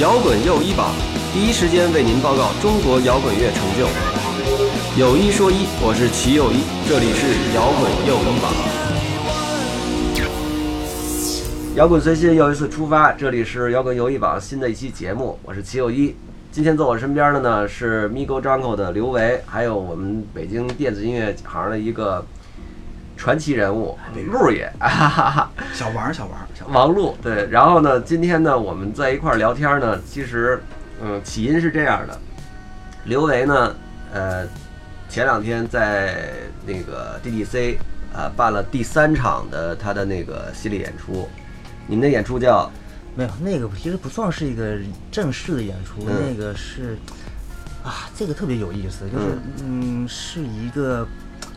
摇滚又一榜，第一时间为您报告中国摇滚乐成就。有一说一，我是齐又一，这里是摇滚又一榜。摇滚随心又一次出发，这里是摇滚又一榜新的一期节目，我是齐又一。今天坐我身边的呢是 Migo Jungle 的刘维，还有我们北京电子音乐行的一个传奇人物陆爷，哈哈哈。小王，小王，小王璐。对，然后呢，今天呢，我们在一块儿聊天呢，其实，嗯，起因是这样的，刘维呢，呃，前两天在那个 DDC 啊办了第三场的他的那个系列演出，你们的演出叫？没有，那个其实不算是一个正式的演出，那个是，啊，这个特别有意思，就是嗯，是一个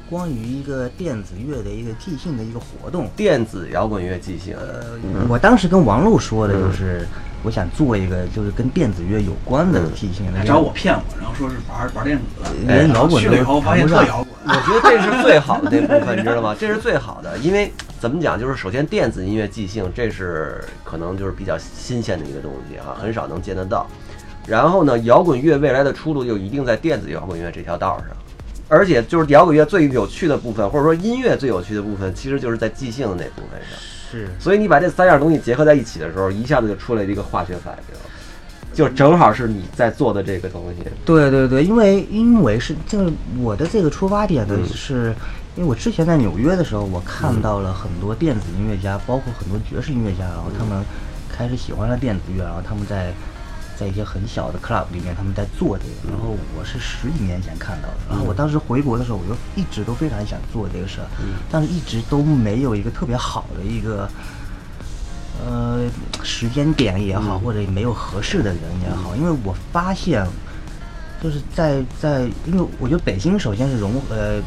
关于一个电子乐的一个即兴的一个活动，电子摇滚乐即兴。呃，我当时跟王璐说的就是。我想做一个就是跟电子乐有关的即兴，找我骗我，然后说是玩玩电子的，连摇滚去了以后发现特摇滚。我觉得这是最好的那部分，你知道吗？这是最好的，因为怎么讲，就是首先电子音乐即兴，这是可能就是比较新鲜的一个东西哈，很少能见得到。然后呢，摇滚乐未来的出路就一定在电子摇滚乐这条道上，而且就是摇滚乐最有趣的部分，或者说音乐最有趣的部分，其实就是在即兴的那部分上。是，所以你把这三样东西结合在一起的时候，一下子就出来一个化学反应，就正好是你在做的这个东西。对对对，因为因为是就是我的这个出发点呢，是因为我之前在纽约的时候，我看到了很多电子音乐家，包括很多爵士音乐家，然后他们开始喜欢了电子乐，然后他们在。在一些很小的 club 里面，他们在做这个，然后我是十几年前看到的，然后我当时回国的时候，我就一直都非常想做这个事儿，但是一直都没有一个特别好的一个，呃，时间点也好，或者没有合适的人也好，因为我发现，就是在在，因为我觉得北京首先是融呃。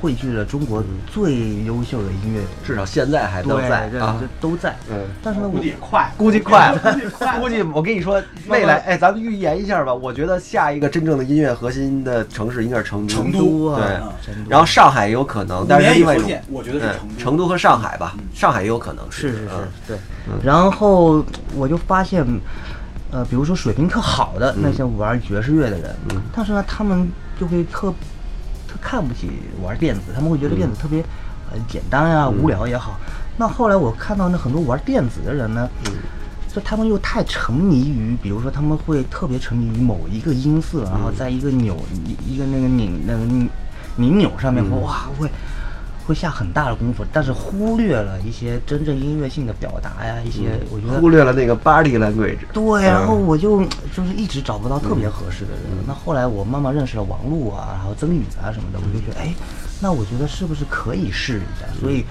汇聚了中国最优秀的音乐，至少现在还都在啊，都在。嗯，但是呢，估计快，估计快，估计我跟你说，未来，哎，咱们预言一下吧。我觉得下一个真正的音乐核心的城市应该是成都，成都啊，对。然后上海也有可能，但是另外一种，我觉得是成都，成都和上海吧，上海也有可能是是是，对。然后我就发现，呃，比如说水平特好的那些玩爵士乐的人，嗯但是呢，他们就会特。他看不起玩电子，他们会觉得电子特别，呃，简单呀，无聊也好。那后来我看到那很多玩电子的人呢，就他们又太沉迷于，比如说他们会特别沉迷于某一个音色，然后在一个扭一一个那个拧那个拧钮上面，哇，会。会下很大的功夫，但是忽略了一些真正音乐性的表达呀，一些我觉得忽略了那个 body language。对，然后我就就是一直找不到特别合适的人。那后来我慢慢认识了王璐啊，然后曾宇啊什么的，我就觉得，哎，那我觉得是不是可以试一下？所以，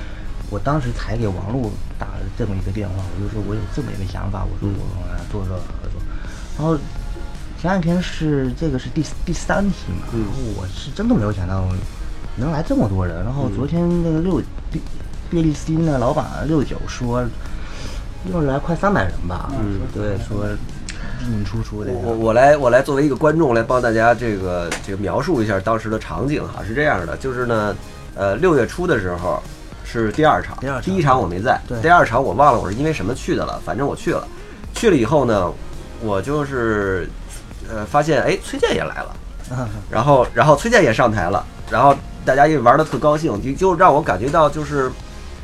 我当时才给王璐打了这么一个电话，我就说我有这么一个想法，我说我来做做合作。然后前两天是这个是第第三期嘛，然后我是真的没有想到。能来这么多人，然后昨天那个六毕毕利斯的老板六九说，又来快三百人吧？嗯，对，说进进出出的。我我来我来作为一个观众来帮大家这个这个描述一下当时的场景哈，是这样的，就是呢，呃，六月初的时候是第二场，第二第一场我没在，第二场我忘了我是因为什么去的了，反正我去了，去了以后呢，我就是呃发现哎崔健也来了，然后然后崔健也上台了，然后。大家也玩的特高兴，就就让我感觉到就是，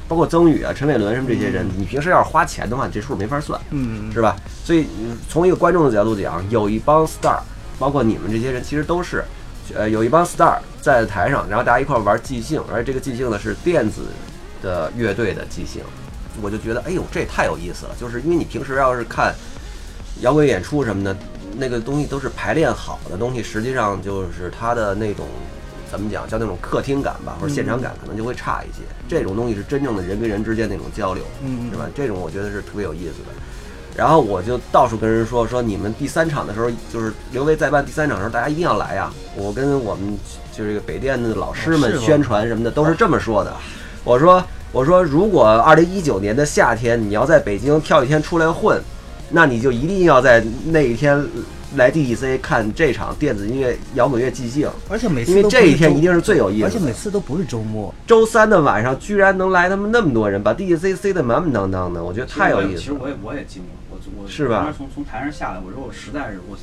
包括曾宇啊、陈伟伦什么这些人，你平时要是花钱的话，你这数没法算，嗯，是吧？所以从一个观众的角度讲，有一帮 star，包括你们这些人，其实都是，呃，有一帮 star 在台上，然后大家一块玩即兴，而且这个即兴呢是电子的乐队的即兴，我就觉得，哎呦，这也太有意思了。就是因为你平时要是看摇滚演出什么的，那个东西都是排练好的东西，实际上就是它的那种。怎么讲？叫那种客厅感吧，或者现场感，可能就会差一些。这种东西是真正的人跟人之间那种交流，嗯，是吧？这种我觉得是特别有意思的。然后我就到处跟人说，说你们第三场的时候，就是刘维再办第三场的时候，大家一定要来呀！我跟我们就是这个北电的老师们宣传什么的，都是这么说的。我说，我说，如果二零一九年的夏天你要在北京跳一天出来混，那你就一定要在那一天。来 DTC 看这场电子音乐摇滚乐即兴，而且每次因为这一天一定是最有意思而且每。次都不是周末。周三的晚上居然能来他们那么多人，把 DTC 塞得满满当当的，我觉得太有意思了。其实我也我也惊了，我我是吧从从台上下来，我说我实在是我。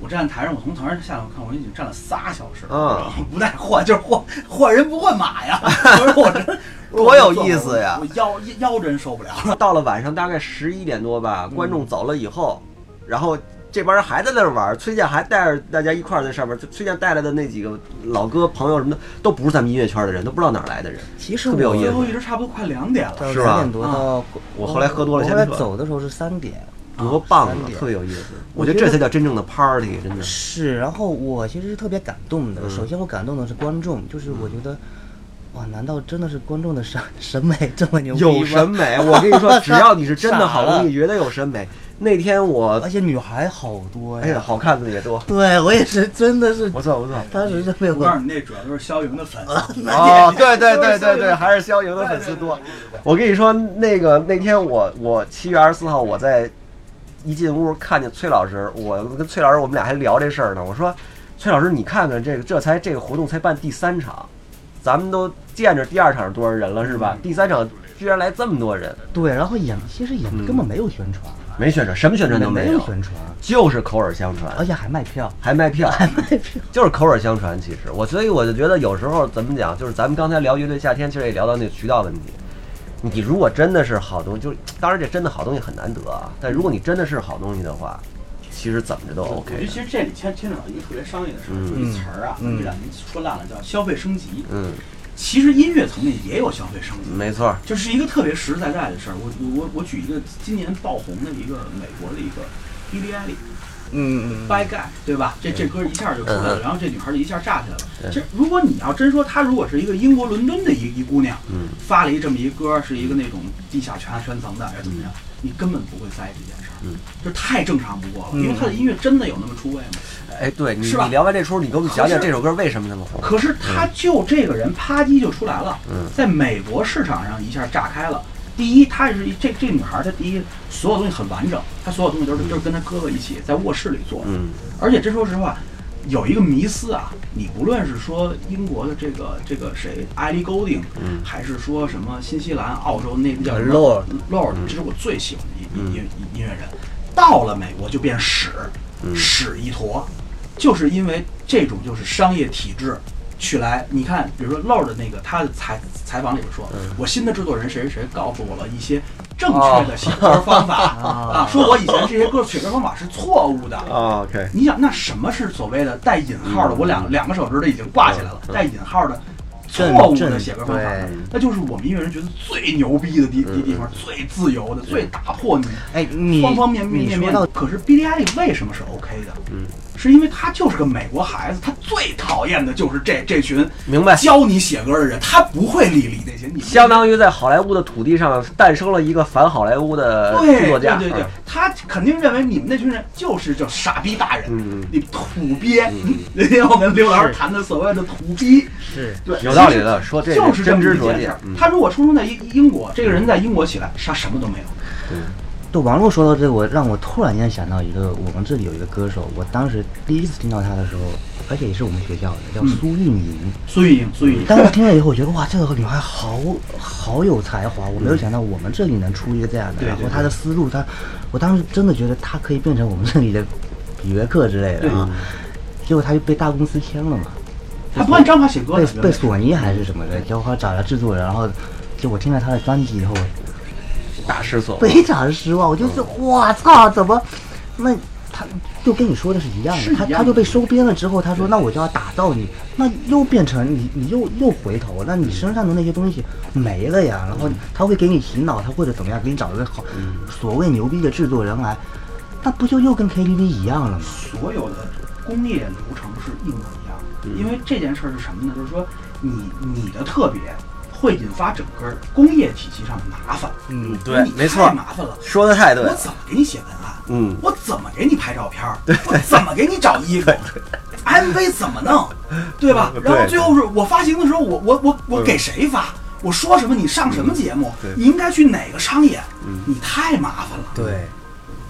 我站台上，我从台上下来，我看我已经站了仨小时了，嗯不带换，就是换换人不换马呀！我说我真 多有意思呀我腰腰真受不了了。到了晚上大概十一点多吧，观众走了以后，然后这帮人还在那儿玩，崔健还带着大家一块儿在上面，就崔健带来的那几个老哥朋友什么的，都不是咱们音乐圈的人，都不知道哪儿来的人。其实我特别有意思最后一直差不多快两点了，是吧两点多到，我后来喝多了我后来先走的时候是三点。多棒啊特别有意思。我觉得得这才叫真正的 party，真的。是，然后我其实是特别感动的。嗯首先我感动的是观众，就是我觉得，哇，难道真的是观众的审审美这么牛逼吗？有审美，我跟你说，只要你是真的好东西，绝对有审美。那天我而，且女孩好多呀。哎呀，好看的也多，对我也是，真的是，不错不错。当时就被我我告诉你，那主要都是肖莹的粉丝。哦，对对对对 对，还是肖莹的粉丝多。我跟你说，那个那天我我七月二十四号我在一进屋看见崔老师，我跟崔老师我们俩还聊这事儿呢。我说，崔老师你看看这个，这才这个活动才办第三场，咱们都见着第二场是多少人了是吧？第三场居然来这么多人，对，然后也其实也嗯根本没有宣传，没宣传，什么宣传都没有，宣传，就是口耳相传而。且还卖票，还卖票，还卖票。就是口耳相传。其实我，所以我就觉得有时候怎么讲，就是咱们刚才聊乐队夏天，其实也聊到那个渠道问题。你如果真的是好东西，就是当然这真的好东西很难得啊。但如果你真的是好东西的话，其实怎么着都我觉 OK 得其实这里牵牵扯到一个特别商业的事儿，嗯就一词儿啊，嗯这两年说烂了叫消费升级。嗯，其实音乐层面也有消费升级，没错，就是一个特别实实在在的事儿。我我我举一个今年爆红的一个美国的一个 Billie Eilish。嗯嗯 Bad Guy，对吧？这这歌一下就出来了，然后这女孩就一下炸起来了。对其实，如果你要真说她如果是一个英国伦敦的一一姑娘，嗯，发了一这么一歌，是一个那种地下圈圈层的，还是怎么样，你根本不会在意这件事儿，嗯，就太正常不过了。嗯因为他的音乐真的有那么出位吗？哎，对你是吧你聊完这出，你给我们讲讲这首歌为什么那么火？可是他就这个人，啪叽就出来了，嗯在美国市场上一下炸开了。第一，他是一这这女孩，她第一所有东西很完整，她所有东西都是都是跟她哥哥一起在卧室里做的。嗯而且真说实话，有一个迷思啊，你不论是说英国的这个这个谁艾莉·勾丁，嗯。还是说什么新西兰、澳洲那个叫 Lord Lord，这是我最喜欢的音嗯。音音音乐人。到了美国就变屎，嗯。屎一坨，就是因为这种就是商业体制。去来，你看，比如说 Lord 的那个他的采采访里边说，嗯。我新的制作人谁谁谁告诉我了一些正确的写歌方法、啊，说我以前这些歌写歌方法是错误的，啊，OK，你想，那什么是所谓的带引号的？嗯。我两两个手指头已经挂起来了，嗯。带引号的错误的写歌方法。对，那就是我们音乐人觉得最牛逼的地地地方，最自由的，最打破你哎，你方方面面面面。可是 Billie Eilish 为什么是 OK 的？嗯，是因为他就是个美国孩子，他最讨厌的就是这这群明白。教你写歌的人，他不会理理那些你相当于在好莱坞的土地上诞生了一个反好莱坞的对作家，对对对啊，他肯定认为你们那群人就是叫傻逼大人，你土鳖嗯。那天我跟刘老师谈的所谓的土逼，是对，有道理的说这就是这么真知灼一件事儿。见嗯他如果出生在英英国，这个人在英国起来，他什么都没有。对网络说到这个，我让我突然间想到一个，我们这里有一个歌手，我当时第一次听到他的时候，而且也是我们学校的，叫嗯苏运莹。苏运莹，苏运莹，当时听了以后，我觉得哇，这个女孩好好有才华，我没有想到我们这里能出一个这样的。然后她的思路，她，我当时真的觉得她可以变成我们这里的比约克之类的啊。结果她就被大公司签了嘛，她不按章法写歌被，被索尼还是什么的，结果找了制作人，然后就我听了她的专辑以后，大失所望。非常失望。我就是我操，怎么那他就跟你说的是一样的，他他就被收编了之后，他说那我就要打造你，那又变成你你又又回头，那你身上的那些东西没了呀。然后他会给你洗脑，他或者怎么样，给你找一个好所谓牛逼的制作人来，那不就又跟 KTV 一样了吗？所有的工业流程是一模一样的。因为这件事儿是什么呢？就是说你你的特别会引发整个工业体系上的麻烦。嗯对你没错太麻烦了。说的太对了，我怎么给你写文案？嗯我怎么给你拍照片对？我怎么给你找衣服？MV 怎么弄？对吧？然后最后是我发行的时候，我我我我给谁发？我说什么？你上什么节目？你应该去哪个商演？嗯你太麻烦了。对，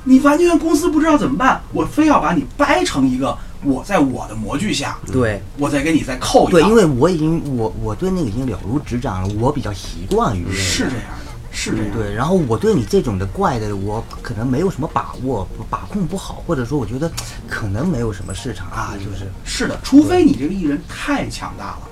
你完全公司不知道怎么办，我非要把你掰成一个我在我的模具下，对。我再给你再扣一对，因为我已经我我对那个已经了如指掌了，我比较习惯于是这样的，是这样的。对，然后我对你这种的怪的，我可能没有什么把握，把控不好，或者说我觉得可能没有什么市场啊，就是。是的，除非你这个艺人太强大了，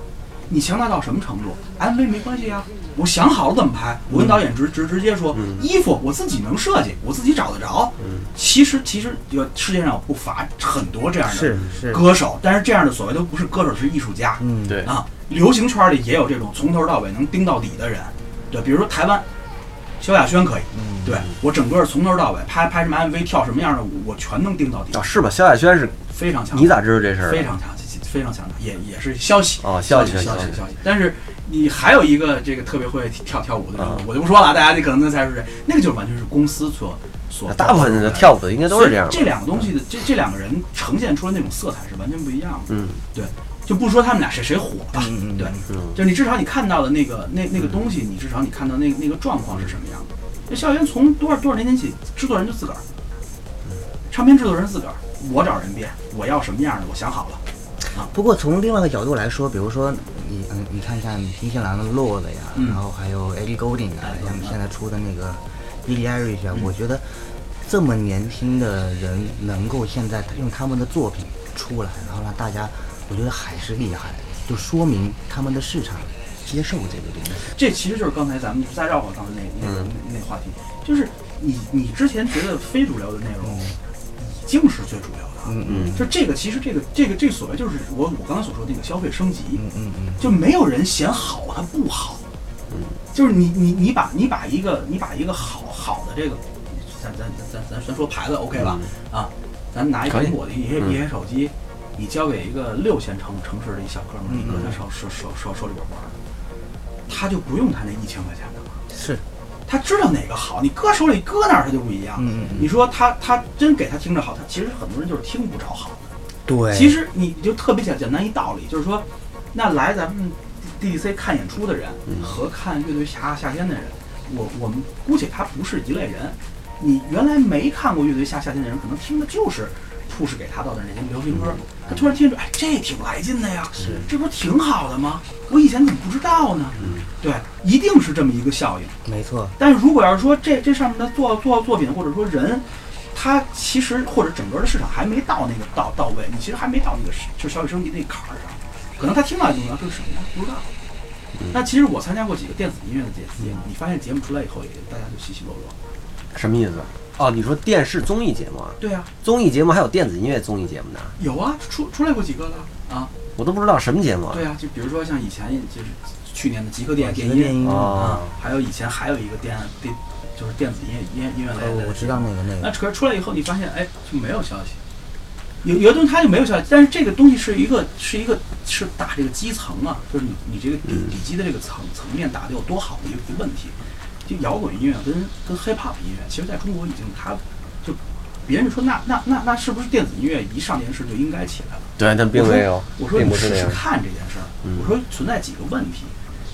你强大到什么程度？MV 没关系啊，我想好了怎么拍，我跟导演直直直接说，衣服我自己能设计，我自己找得着。其实其实有世界上不乏很多这样的是是歌手，但是这样的所谓都不是歌手，是艺术家。嗯，对啊，流行圈里也有这种从头到尾能盯到底的人，对，比如说台湾，萧亚轩可以，对我整个从头到尾拍拍什么 MV，跳什么样的舞，我全能盯到底啊，，是吧？萧亚轩是，非常强。你咋知道这事儿？非常强，非常强大，也也是消息消息消息消息。但是你还有一个这个特别会跳跳舞的我就不说了，大家这可能能猜出谁，那个就是完全是公司所所大部分的跳舞的应该都是这样这两个东西的这这两个人呈现出来那种色彩是完全不一样的。嗯，对，就不说他们俩谁谁火吧，嗯嗯嗯对，嗯就是你至少你看到的那个那那个东西，你至少你看到那个那个状况是什么样的。这校园从多少多少年前起，制作人就自个儿，唱片制作人自个儿，我找人编，我要什么样的，我想好了。啊。不过从另外一个角度来说，比如说你嗯，你看像新西兰的 Lord 呀，嗯然后还有 Ellie Goulding 啊，像现在出的那个 Billie Eilish 嗯啊，我觉得这么年轻的人能够现在用他们的作品出来，然后让大家，我觉得还是厉害，就说明他们的市场接受这个东西。这其实就是刚才咱们再绕回刚才那那个那那话题，就是你你之前觉得非主流的内容，已经是最主流的。嗯嗯就这个，其实这个这个这个所谓就是我我刚才所说的那个消费升级，嗯嗯嗯，就没有人嫌好它不好，嗯。就是你你你把你把一个你把一个好好的这个，咱咱咱咱咱说牌子 OK 吧？啊，咱拿一苹果的一些嗯。一些手机，你交给一个六线城城市的一小哥们儿，你搁他嗯手手手手手里边玩儿，他就不用他那一千块钱的了。是，他知道哪个好，你搁手里搁那儿他就不一样。嗯你说他他真给他听着好，他其实很多人就是听不着好的。对，其实你就特别简简单一道理，就是说，那来咱们 DDC 看演出的人和看乐队夏夏天的人，我我们姑且他不是一类人。你原来没看过乐队夏夏天的人，可能听的就是铺是给他到的那些流行歌，他突然听着，哎，这挺来劲的呀，是这不是挺好的吗？我以前怎么不知道呢？对，一定是这么一个效应。没错，但是如果要是说这这上面的作作作品或者说人，他其实或者整个的市场还没到那个到到位，你其实还没到那个是就是消费升级那坎儿上，可能他听到一个东西，这是什么呀？不知道。那其实我参加过几个电子音乐的节节目，你发现节目出来以后，也大家就稀稀落落。什么意思？哦，你说电视综艺节目啊？对啊，综艺节目还有电子音乐综艺节目呢？有啊，出出来过几个了啊。我都不知道什么节目啊。对啊，就比如说像以前就是去年的极客电极电音啊哦，还有以前还有一个电电就是电子音乐音乐音乐类的，呃我知道那个那个那个，可是出来以后，你发现哎就没有消息，有有的东西它就没有消息，但是这个东西是一个是一个是打这个基层啊，就是你你这个底底基的这个层层面打的有多好的一个一个问题。就摇滚音乐跟跟 hip hop 音乐，其实在中国已经它就别人说那那那那是不是电子音乐一上电视就应该起来了？对，但并没有，我说你试试。看这件事儿，嗯我说存在几个问题，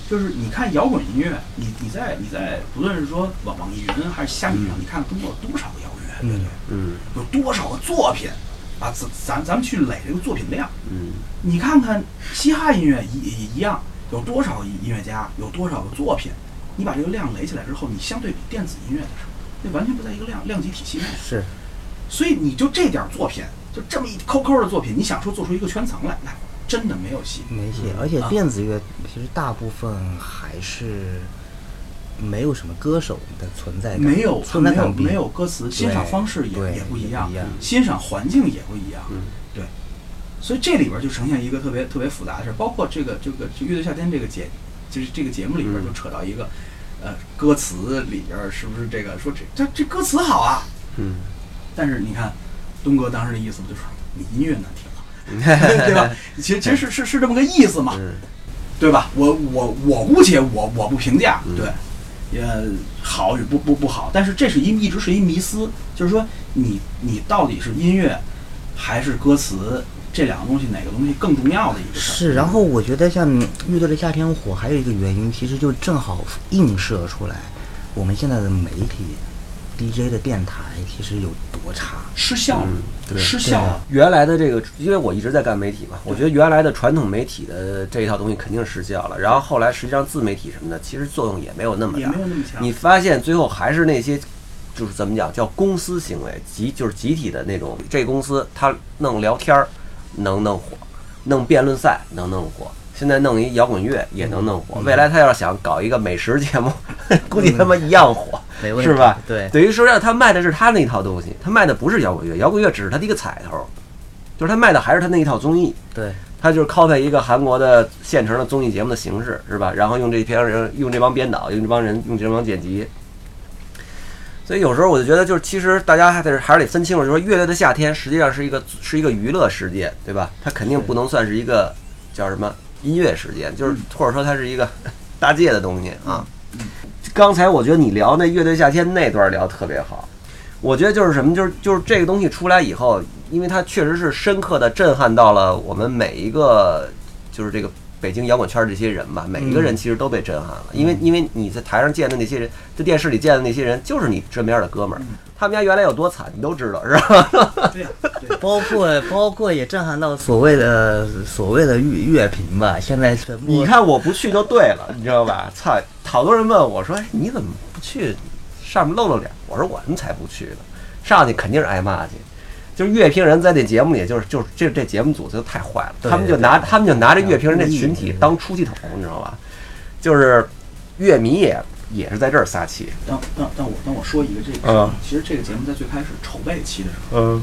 就是你看摇滚音乐，你你在你在不论是说网网易云还是虾米上，你看中国有多少个摇滚乐乐队，嗯有多少个作品啊？咱咱咱们去垒这个作品量，嗯你看看嘻哈音乐也也一样，有多少个音乐家，有多少个作品，你把这个量垒起来之后，你相对比电子音乐的时候，那完全不在一个量量级体系内。是所以你就这点儿作品，就这么一抠抠的作品，你想说做出一个圈层来，那真的没有戏。没戏，而且电子乐其实大部分还是没有什么歌手的存在感，没有没有存在感没有歌词，欣赏方式也也不一样一样，欣赏环境也不一样。嗯对，所以这里边就呈现一个特别特别复杂的事儿，包括这个这个《乐队夏天》这个节，就是这个节目里边就扯到一个，呃，歌词里边儿是不是这个说这这这歌词好啊？嗯但是你看，东哥当时的意思不就是你音乐难听了，对吧？其实其实是是是这么个意思嘛。嗯对吧？我我我姑且我我不评价，嗯对，也好与不不不好，但是这是一一直是一迷思，就是说你你到底是音乐还是歌词这两个东西哪个东西更重要的一个事儿？是，然后我觉得像乐队的夏天火，还有一个原因，其实就正好映射出来我们现在的媒体 DJ 的电台其实有多差。失效了，嗯对失效了。原来的这个，因为我一直在干媒体嘛，我觉得原来的传统媒体的这一套东西肯定失效了。然后后来实际上自媒体什么的，其实作用也没有那么大也没。有那么强。你发现最后还是那些，就是怎么讲，叫公司行为，集就是集体的那种。这公司他弄聊天儿能弄火，弄辩论赛能弄火，现在弄一摇滚乐也能弄火。未来他要是想搞一个美食节目，估计他妈一样火。是吧？对，等于说让他卖的是他那一套东西，他卖的不是摇滚乐，摇滚乐只是他的一个彩头，就是他卖的还是他那一套综艺，对，他就是 copy 一个韩国的现成的综艺节目的形式，是吧？然后用这批人，用这帮编导，用这帮人，用这帮剪辑。所以有时候我就觉得，就是其实大家还得还是得分清楚，就是说乐队的夏天实际上是一个是一个娱乐事件，对吧？它肯定不能算是一个叫什么音乐事件，就是或者说它是一个搭界的东西啊。刚才我觉得你聊那乐队夏天那段聊得特别好，我觉得就是什么，就是就是这个东西出来以后，因为它确实是深刻的震撼到了我们每一个，就是这个北京摇滚圈这些人吧，每一个人其实都被震撼了，因为因为你在台上见的那些人，在电视里见的那些人，就是你身边的哥们儿，他们家原来有多惨，你都知道是吧？对，包括包括也震撼到所谓的所谓的乐乐评吧，现在全部你看我不去就对了，你知道吧？操，好多人问我说，哎，你怎么不去上面露露脸？我说我们才不去呢，上去肯定是挨骂去。就是乐评人在这节目里，就是就是这这节目组就太坏了，他们就拿他们就拿着乐评人这群体当出气筒，你知道吧？就是乐迷也也是在这儿撒气，但但但我但我说一个这个事嗯儿，其实这个节目在最开始筹备期的时候，嗯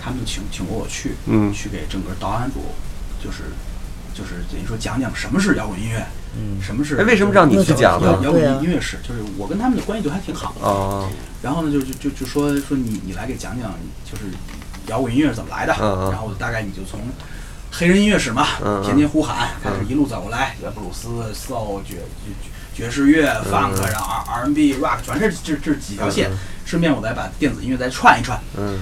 他们请请过我去，嗯去给整个导演组，就是就是等于说讲讲什么是摇滚音乐，嗯什么是哎为什么让你去讲呢摇摇滚音乐史，就是我跟他们的关系就还挺好的。哦然后呢，就就就就说说你你来给讲讲，就是摇滚音乐是怎么来的，然后大概你就从黑人音乐史嘛，天天呼喊开始一路走过来，布鲁斯、soul、爵爵爵士乐、funk，然后 R R&B、rock，全是这这几条线。顺便我再把电子音乐再串一串。嗯。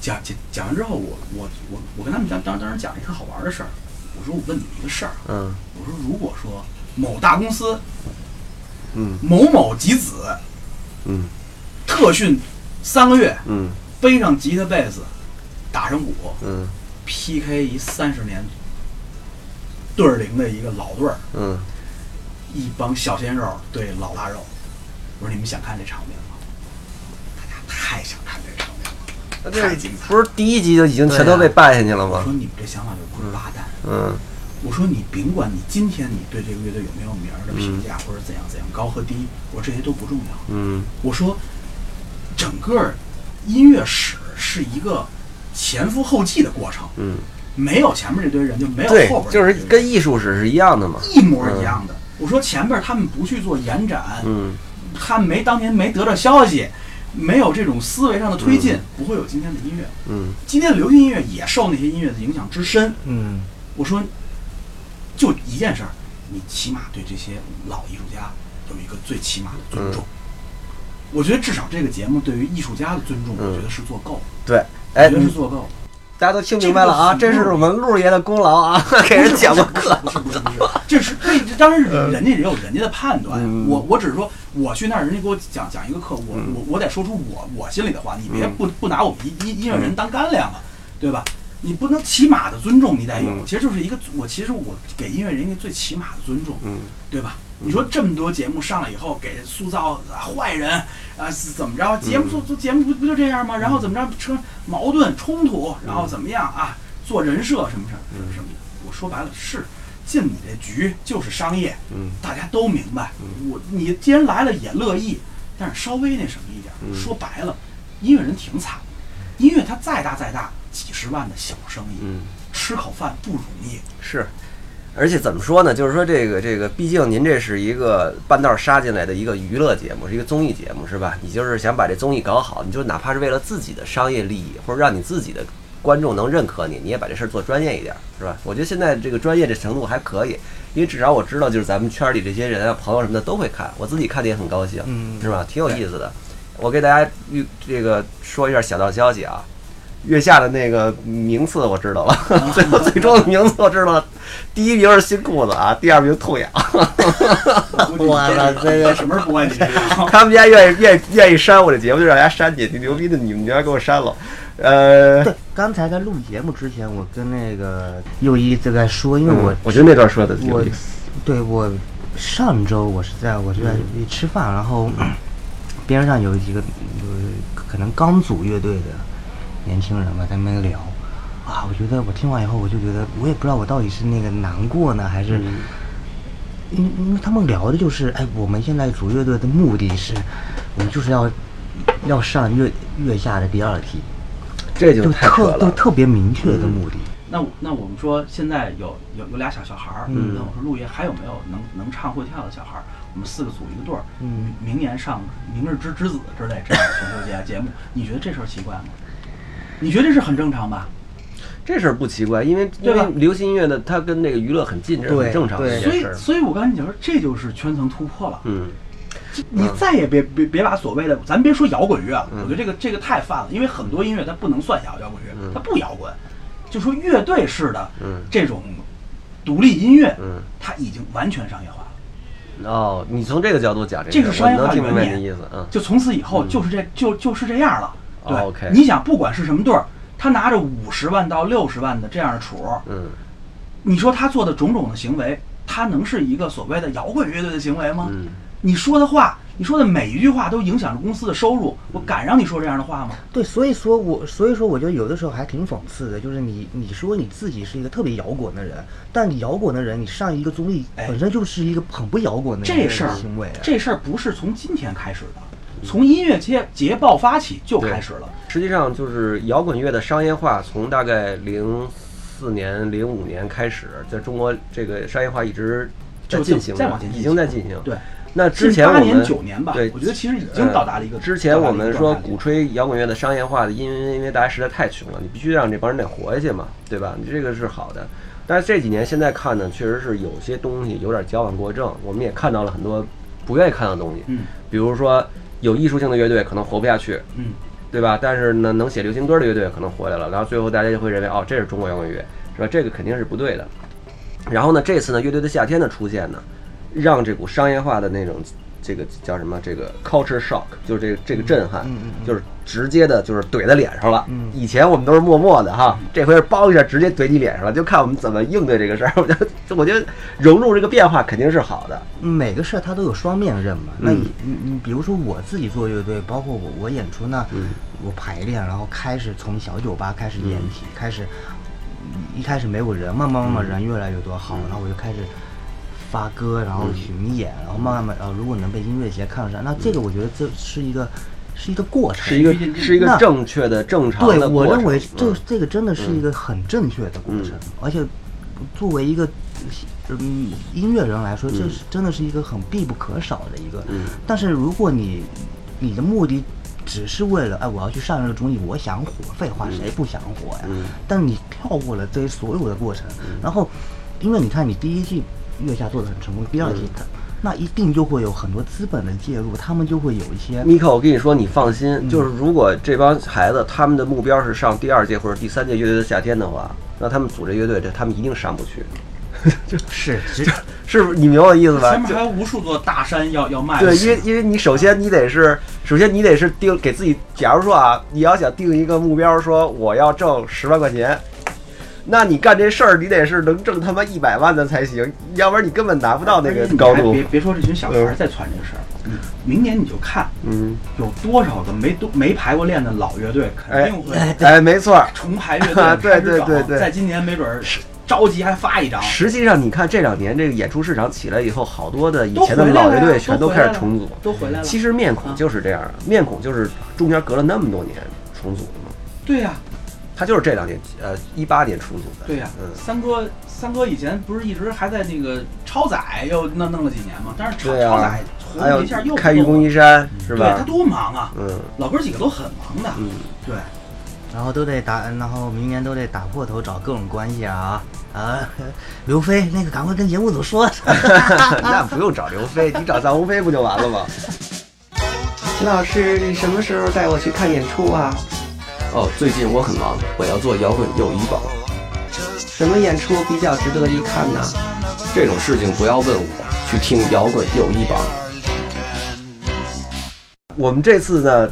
讲讲讲完之后，我我我我跟他们讲当当时讲一个好玩的事儿，我说我问你们一个事儿，嗯。我说如果说某大公司嗯。某某吉子嗯。特训三个月，嗯。背上吉他贝斯，打上鼓嗯，PK 一三十年对儿零的一个老对儿，嗯，一帮小鲜肉对老腊肉，我说你们想看这场面吗？大家太想看这场面了，太精彩了。不是第一集就已经全都被败下去了吗我说？你们这想法就不是王八蛋。嗯我说你甭管你今天你对这个乐队有没有名儿的评价，或者怎样怎样高和低，我说这些都不重要。嗯我说整个音乐史是一个前赴后继的过程，嗯，没有前面这堆人就没有后边，就是跟艺术史是一样的嘛。一模一样的。我说前边他们不去做延展，嗯他们没当年没得到消息，没有这种思维上的推进，不会有今天的音乐。嗯今天的流行音乐也受那些音乐的影响之深。嗯我说，就一件事儿，你起码对这些老艺术家有一个最起码的尊重。我觉得至少这个节目对于艺术家的尊重，嗯我觉得是做够了，对，哎我觉，得是做够。大家都听明白了啊，这这个是我们陆爷的功劳啊，给人讲过课。不是不是不是，这是这这当然是人家也有人家的判断。嗯我我只是说，我去那儿，人家给我讲讲一个课，我嗯我我得说出我我心里的话，你别嗯不不拿我们音音音乐人当干粮啊，对吧？你不能起码的尊重你得有，嗯其实就是一个我其实我给音乐人一个最起码的尊重，嗯对吧？你说这么多节目上来以后，给塑造啊坏人啊是怎么着？节目做做节目不不就这样吗？然后怎么着车矛盾冲突，然后怎么样啊？做人设什么什么什么什么的。我说白了是进你这局就是商业，嗯大家都明白。我你既然来了也乐意，但是稍微那什么一点儿。嗯说白了，音乐人挺惨的，音乐它再大再大，几十万的小生意，嗯，吃口饭不容易。是。而且怎么说呢？就是说这个这个，毕竟您这是一个半道杀进来的一个娱乐节目，是一个综艺节目，是吧？你就是想把这综艺搞好，你就哪怕是为了自己的商业利益，或者让你自己的观众能认可你，你也把这事儿做专业一点，是吧？我觉得现在这个专业这程度还可以，因为至少我知道，就是咱们圈里这些人啊、朋友什么的都会看，我自己看的也很高兴，嗯是吧？挺有意思的。我给大家预这个说一下小道消息啊，月下的那个名次我知道了，最后最终的名次我知道了，第一名是新裤子啊，第二名痛痒。我操这个什么时候不关你？他们家愿意愿意愿意删我这节目，就让人家删去，挺牛逼的，你们家给我删了。呃，对，刚才在录节目之前，我跟那个右一在在说，因为我、嗯我觉得那段说的有我意思。对我上周我是在我是在吃饭，然后边上有几个就是可能刚组乐队的年轻人嘛，在那边聊啊，我觉得我听完以后，我就觉得我也不知道我到底是那个难过呢，还是。嗯因因为他们聊的就是，哎，我们现在组乐队的目的是，我们就是要要上月月下的第二梯，这就就太可了。特就特别明确的目的。那那我们说现在有有有俩小小孩儿，嗯那我说陆爷还有没有能能唱会跳的小孩儿？我们四个组一个队儿，嗯明年上《明日之之子》之类这样的选秀节节目，你觉得这事儿奇怪吗？你觉得这是很正常吧？这事儿不奇怪，因为因对吧为流行音乐的它跟那个娱乐很近，这是很正常的所以一件事儿。所以我刚才你讲说，这就是圈层突破了。嗯，你再也别别别把所谓的，咱别说摇滚乐了，嗯我觉得这个这个太泛了，因为很多音乐它不能算摇摇滚乐，嗯它不摇滚，就说乐队式的嗯这种独立音乐，嗯它已经完全商业化了。哦，你从这个角度讲这是商业化原理你意思，嗯，就从此以后就是这就就是这样了。对，哦，OK。你想不管是什么队儿，他拿着五十万到六十万的这样的储，嗯，你说他做的种种的行为，他能是一个所谓的摇滚乐队的行为吗？嗯。你说的话，你说的每一句话都影响着公司的收入，我敢让你说这样的话吗？对，所以说我所以说我觉得有的时候还挺讽刺的，就是你你说你自己是一个特别摇滚的人，但你摇滚的人，你上一个综艺哎本身就是一个很不摇滚的这事儿行为啊。这事儿不是从今天开始的，从音乐节节爆发起就开始了。实际上就是摇滚乐的商业化，从大概零四年、零五年开始，在中国这个商业化一直在进行着再往前，已经在进行。对，那之前我们八年九年吧，对，我觉得其实已经到达了一个。之前我们说鼓吹摇滚乐的商业化的，因为因为大家实在太穷了，你必须让这帮人得活下去嘛，对吧？你这个是好的。但是这几年现在看呢，确实是有些东西有点矫枉过正，我们也看到了很多不愿意看到的东西，嗯比如说有艺术性的乐队可能活不下去，嗯，对吧？但是呢，能写流行歌的乐队可能活下来了，然后最后大家就会认为，哦，这是中国摇滚乐，是吧？这个肯定是不对的。然后呢，这次呢，乐队的夏天的出现呢，让这股商业化的那种这个叫什么？这个 culture shock，就是这个这个震撼，就是直接的，就是怼在脸上了。嗯以前我们都是默默的哈，这回是包一下直接怼你脸上了，就看我们怎么应对这个事儿。我觉得，我觉得融入这个变化肯定是好的。每个事儿它都有双面刃嘛。那嗯你你你比如说我自己做乐队，包括我我演出呢，嗯我排练，然后开始从小酒吧开始演起，开始嗯一开始没有人，慢慢慢慢人越来越多，好，然后我就开始发歌，然后巡演，然后慢慢慢，呃，如果能被音乐节看上，那这个我觉得这是一个是一个过程，是一个是一个那正确的正常对，的过程。我认为这嗯这个真的是一个很正确的过程，而且作为一个嗯音乐人来说，这是真的是一个很必不可少的一个。嗯但是如果你你的目的只是为了哎我要去上这个综艺，我想火，废话谁不想火呀？嗯但你跳过了这些所有的过程，然后因为你看你第一季月下做的很成功，第二季它。那一定就会有很多资本的介入，他们就会有一些米可，我跟你说，你放心，嗯就是如果这帮孩子他们的目标是上第二届或者第三届乐队的夏天的话，那他们组这乐队，这他们一定上不去，就 是其 是不是？你明白我意思吧？就前面还有无数座大山要要迈对，因为因为你首先你得是，首先你得是定给自己，假如说啊，你要想定一个目标，说我要挣十万块钱，那你干这事儿，你得是能挣他妈一百万的才行，要不然你根本达不到那个高度别。别说这群小孩儿嗯在传这个事儿，你明年你就看嗯，有多少个没都没排过练的老乐队，肯定会哎，没错。重排乐队 对对对对在今年没准儿着急还发一张。实际上，你看这两年这个演出市场起来以后，好多的以前的老乐队全都开始重组。都回来了。其实面孔就是这样，面孔就是中间隔了那么多年重组的嘛，对呀、他就是这两年，呃，一八年出组的。对呀、嗯，三哥三哥以前不是一直还在那个超载又弄弄了几年吗？但是超对啊超载红还有了一下又开愚公移山是吧对他？多忙啊，嗯老哥几个都很忙的。嗯，对，然后都得打，然后明年都得打破头找各种关系啊啊！刘飞，那个赶快跟节目组说。那不用找刘飞，你找臧鸿飞不就完了吗？秦老师，你什么时候带我去看演出啊？哦，最近我很忙，我要做摇滚友谊榜。什么演出比较值得一看呢？这种事情不要问我，去听摇滚友谊榜。我们这次呢，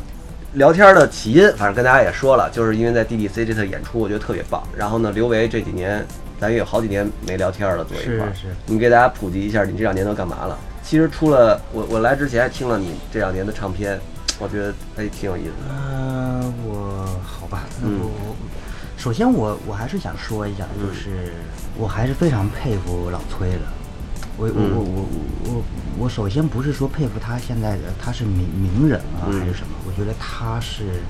聊天的起因，反正跟大家也说了，就是因为在 DDC 这次演出，我觉得特别棒。然后呢，刘维这几年，咱也有好几年没聊天了，坐一块儿。是是你给大家普及一下，你这两年都干嘛了？其实除了我，我来之前还听了你这两年的唱片，我觉得哎挺有意思的。呃，我好吧，我我首先我我还是想说一下，就是我还是非常佩服老崔的。我我嗯我我我我首先不是说佩服他现在的他是名名人啊嗯还是什么，我觉得他是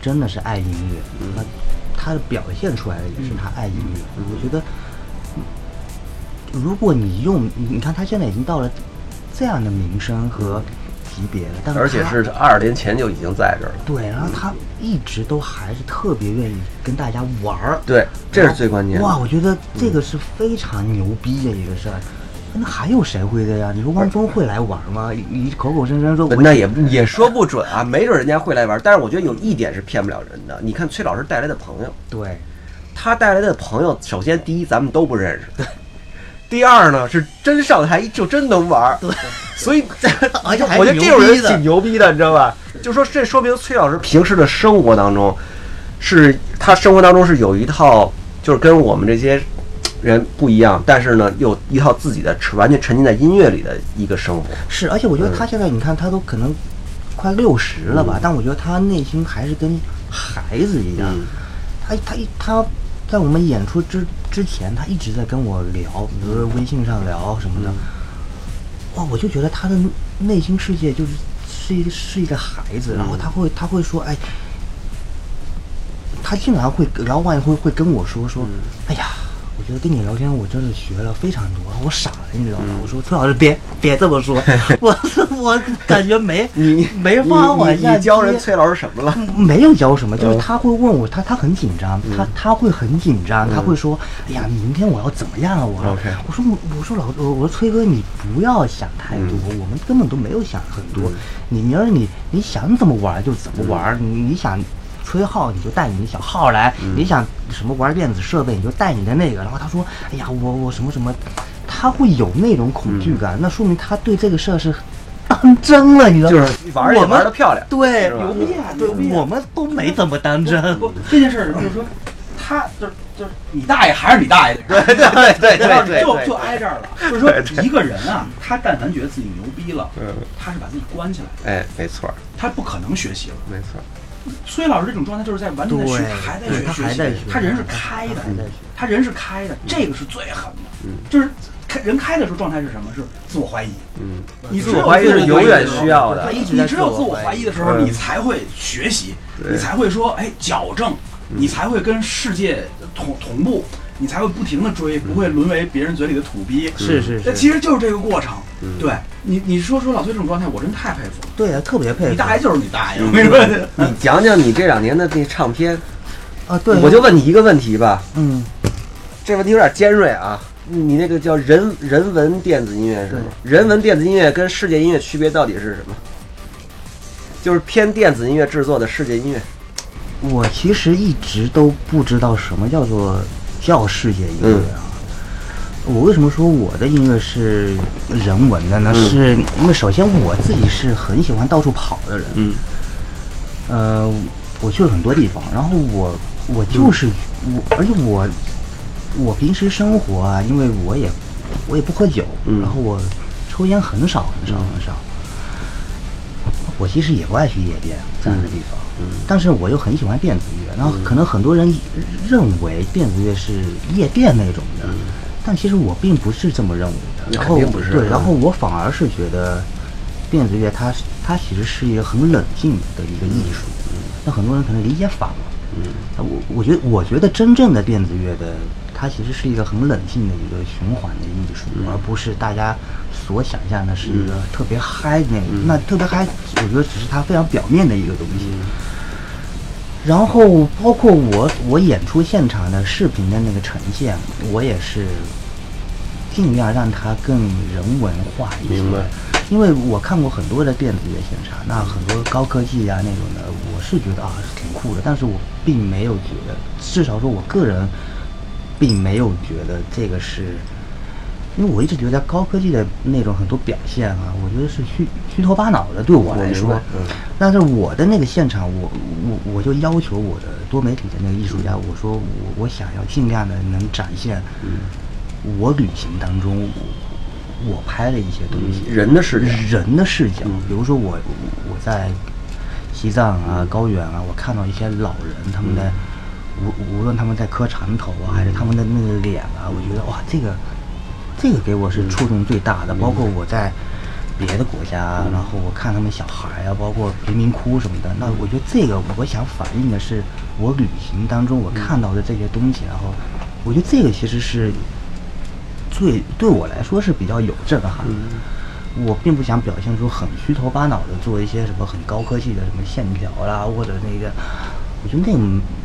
真的是爱音乐，嗯那他的表现出来的也是他爱音乐。嗯我觉得如果你用你你看他现在已经到了这样的名声和级别的，但是而且是二十年前就已经在这儿了。对，然后他一直都还是特别愿意跟大家玩儿。对，这是最关键的。哇，我觉得这个是非常牛逼的一个事儿。那还有谁会的呀？你说汪峰会来玩吗？你你口口声声说我那也也说不准啊，没准人家会来玩。但是我觉得有一点是骗不了人的。你看崔老师带来的朋友，对他带来的朋友，首先第一咱们都不认识，第二呢是真上台就真能玩，对，所以 而且我觉得这种人挺牛逼的，你知道吧？就说这说明崔老师平时的生活当中，是他生活当中是有一套，就是跟我们这些人不一样，但是呢，有一套自己的完全沉浸在音乐里的一个生活。是，而且我觉得他现在你看他都可能快六十了吧，嗯但我觉得他内心还是跟孩子一样。嗯他他他在我们演出之之前，他一直在跟我聊，比如说微信上聊什么的。哇，我就觉得他的内心世界就是是一个是一个孩子，然后他会他会说，哎，他竟然会聊完会会跟我说说，哎呀。我觉得跟你聊天，我真是学了非常多，我傻了，你知道吗？我说崔老师，别别这么说，我我感觉没你没法往你教人崔老师什么了？没有教什么，就是嗯他会问我，他他很紧张，他他会很紧张，他会说，哎呀，明天我要怎么样啊？我我说我我说老我我说崔哥，你不要想太多，我们根本都没有想很多，你明儿你你想怎么玩就怎么玩，你你想。吹号你就带你的小号来，你想什么玩电子设备你就带你的那个。然后他说：“哎呀，我我什么什么，他会有那种恐惧感，那说明他对这个事儿是当真了，你知道吗？就是玩儿也玩得漂亮对，牛逼啊！对牛逼啊我们都没怎么当真。不，这件事儿就是说，他就是就是你大爷还是你大爷，对对对对对对就就挨这儿了。就是说，一个人啊，他但凡觉得自己牛逼了，嗯他是把自己关起来，哎，没错，他不可能学习了。没错儿。崔老师这种状态就是在完全在学，对还在学他还在学他人是开的他人是开的，这个是最狠的。嗯就是开人开的时候状态是什么？是自我怀疑。嗯，你自我怀疑是永远需要的你只有自我怀疑的时候，嗯你才会学习，你才会说哎矫正，你才会跟世界同同步，你才会不停的追，不会沦为别人嘴里的土逼。是是是，这其实就是这个过程。嗯对你，你说说老崔这种状态，我真太佩服了。对啊，特别佩服。你大爷就是你大嗯爷，我跟你说。你讲讲你这两年的那唱片，啊，对，我就问你一个问题吧，嗯，这问题有点尖锐啊。你那个叫人人文电子音乐是吗？人文电子音乐跟世界音乐区别到底是什么？就是偏电子音乐制作的世界音乐。我其实一直都不知道什么叫做叫世界音乐啊。我为什么说我的音乐是人文的呢？嗯。是因为首先我自己是很喜欢到处跑的人，嗯。呃，我去了很多地方，然后我我就是、我，而且我我平时生活啊，因为我也我也不喝酒，嗯然后我抽烟很少很少很少，我其实也不爱去夜店这样的地方，嗯。但是我又很喜欢电子乐，然后可能很多人认为电子乐是夜店那种的，但其实我并不是这么认为的，然后对，嗯然后我反而是觉得电子乐它它其实是一个很冷静的一个艺术，那很多人可能理解反了。嗯。啊我我觉得我觉得真正的电子乐的，它其实是一个很冷静的一个循环的艺术，而不是大家所想象的是一个特别嗨的那种。那特别嗨，我觉得只是它非常表面的一个东西。然后包括我我演出现场的视频的那个呈现，我也是尽量让它更人文化一些。明白因为我看过很多的电子乐现场，那很多高科技啊那种的，我是觉得啊是挺酷的，但是我并没有觉得，至少说我个人并没有觉得这个是。因为我一直觉得高科技的那种很多表现啊，我觉得是虚虚头巴脑的，对我来说。嗯。但是我的那个现场，我我我就要求我的多媒体的那个艺术家，我说我我想要尽量的能展现，我旅行当中我我拍的一些东西，人的视角，人的视角。比如说我我在西藏啊、高原啊，我看到一些老人，他们的无无论他们在磕长头啊，还是他们的那个脸啊，我觉得哇，这个。这个给我是触动最大的，包括我在别的国家，然后我看他们小孩啊，包括贫民窟什么的。那我觉得这个我想反映的是我旅行当中我看到的这些东西，然后我觉得这个其实是最对我来说是比较有震撼。我并不想表现出很虚头巴脑的做一些什么很高科技的什么线条啦，或者那个，我觉得那个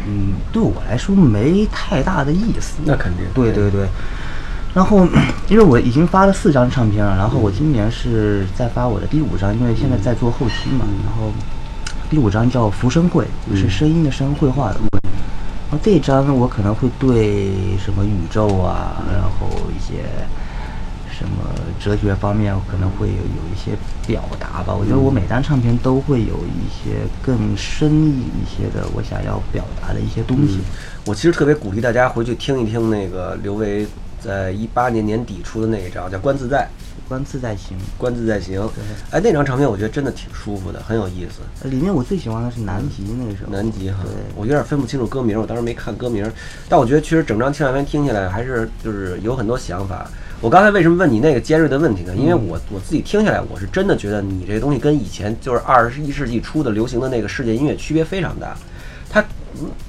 嗯对我来说没太大的意思。那肯定。对对对。然后，因为我已经发了四张唱片了，然后我今年是在发我的第五张，因为现在在做后期嘛。然后第五张叫《浮生绘》，是声音的声，绘画的绘。然后这一张我可能会对什么宇宙啊，然后一些什么哲学方面，可能会有有一些表达吧。我觉得我每张唱片都会有一些更深意一些的，我想要表达的一些东西。我其实特别鼓励大家回去听一听那个刘维。在一八年年底出的那一张叫《观自在》，观自在行，观自在行。哎，那张唱片我觉得真的挺舒服的，很有意思。里面我最喜欢的是南极那首。南极哈，我有点分不清楚歌名，我当时没看歌名。但我觉得其实整张唱片听起来还是就是有很多想法。我刚才为什么问你那个尖锐的问题呢？因为我我自己听下来，我是真的觉得你这东西跟以前就是二十一世纪初的流行的那个世界音乐区别非常大。它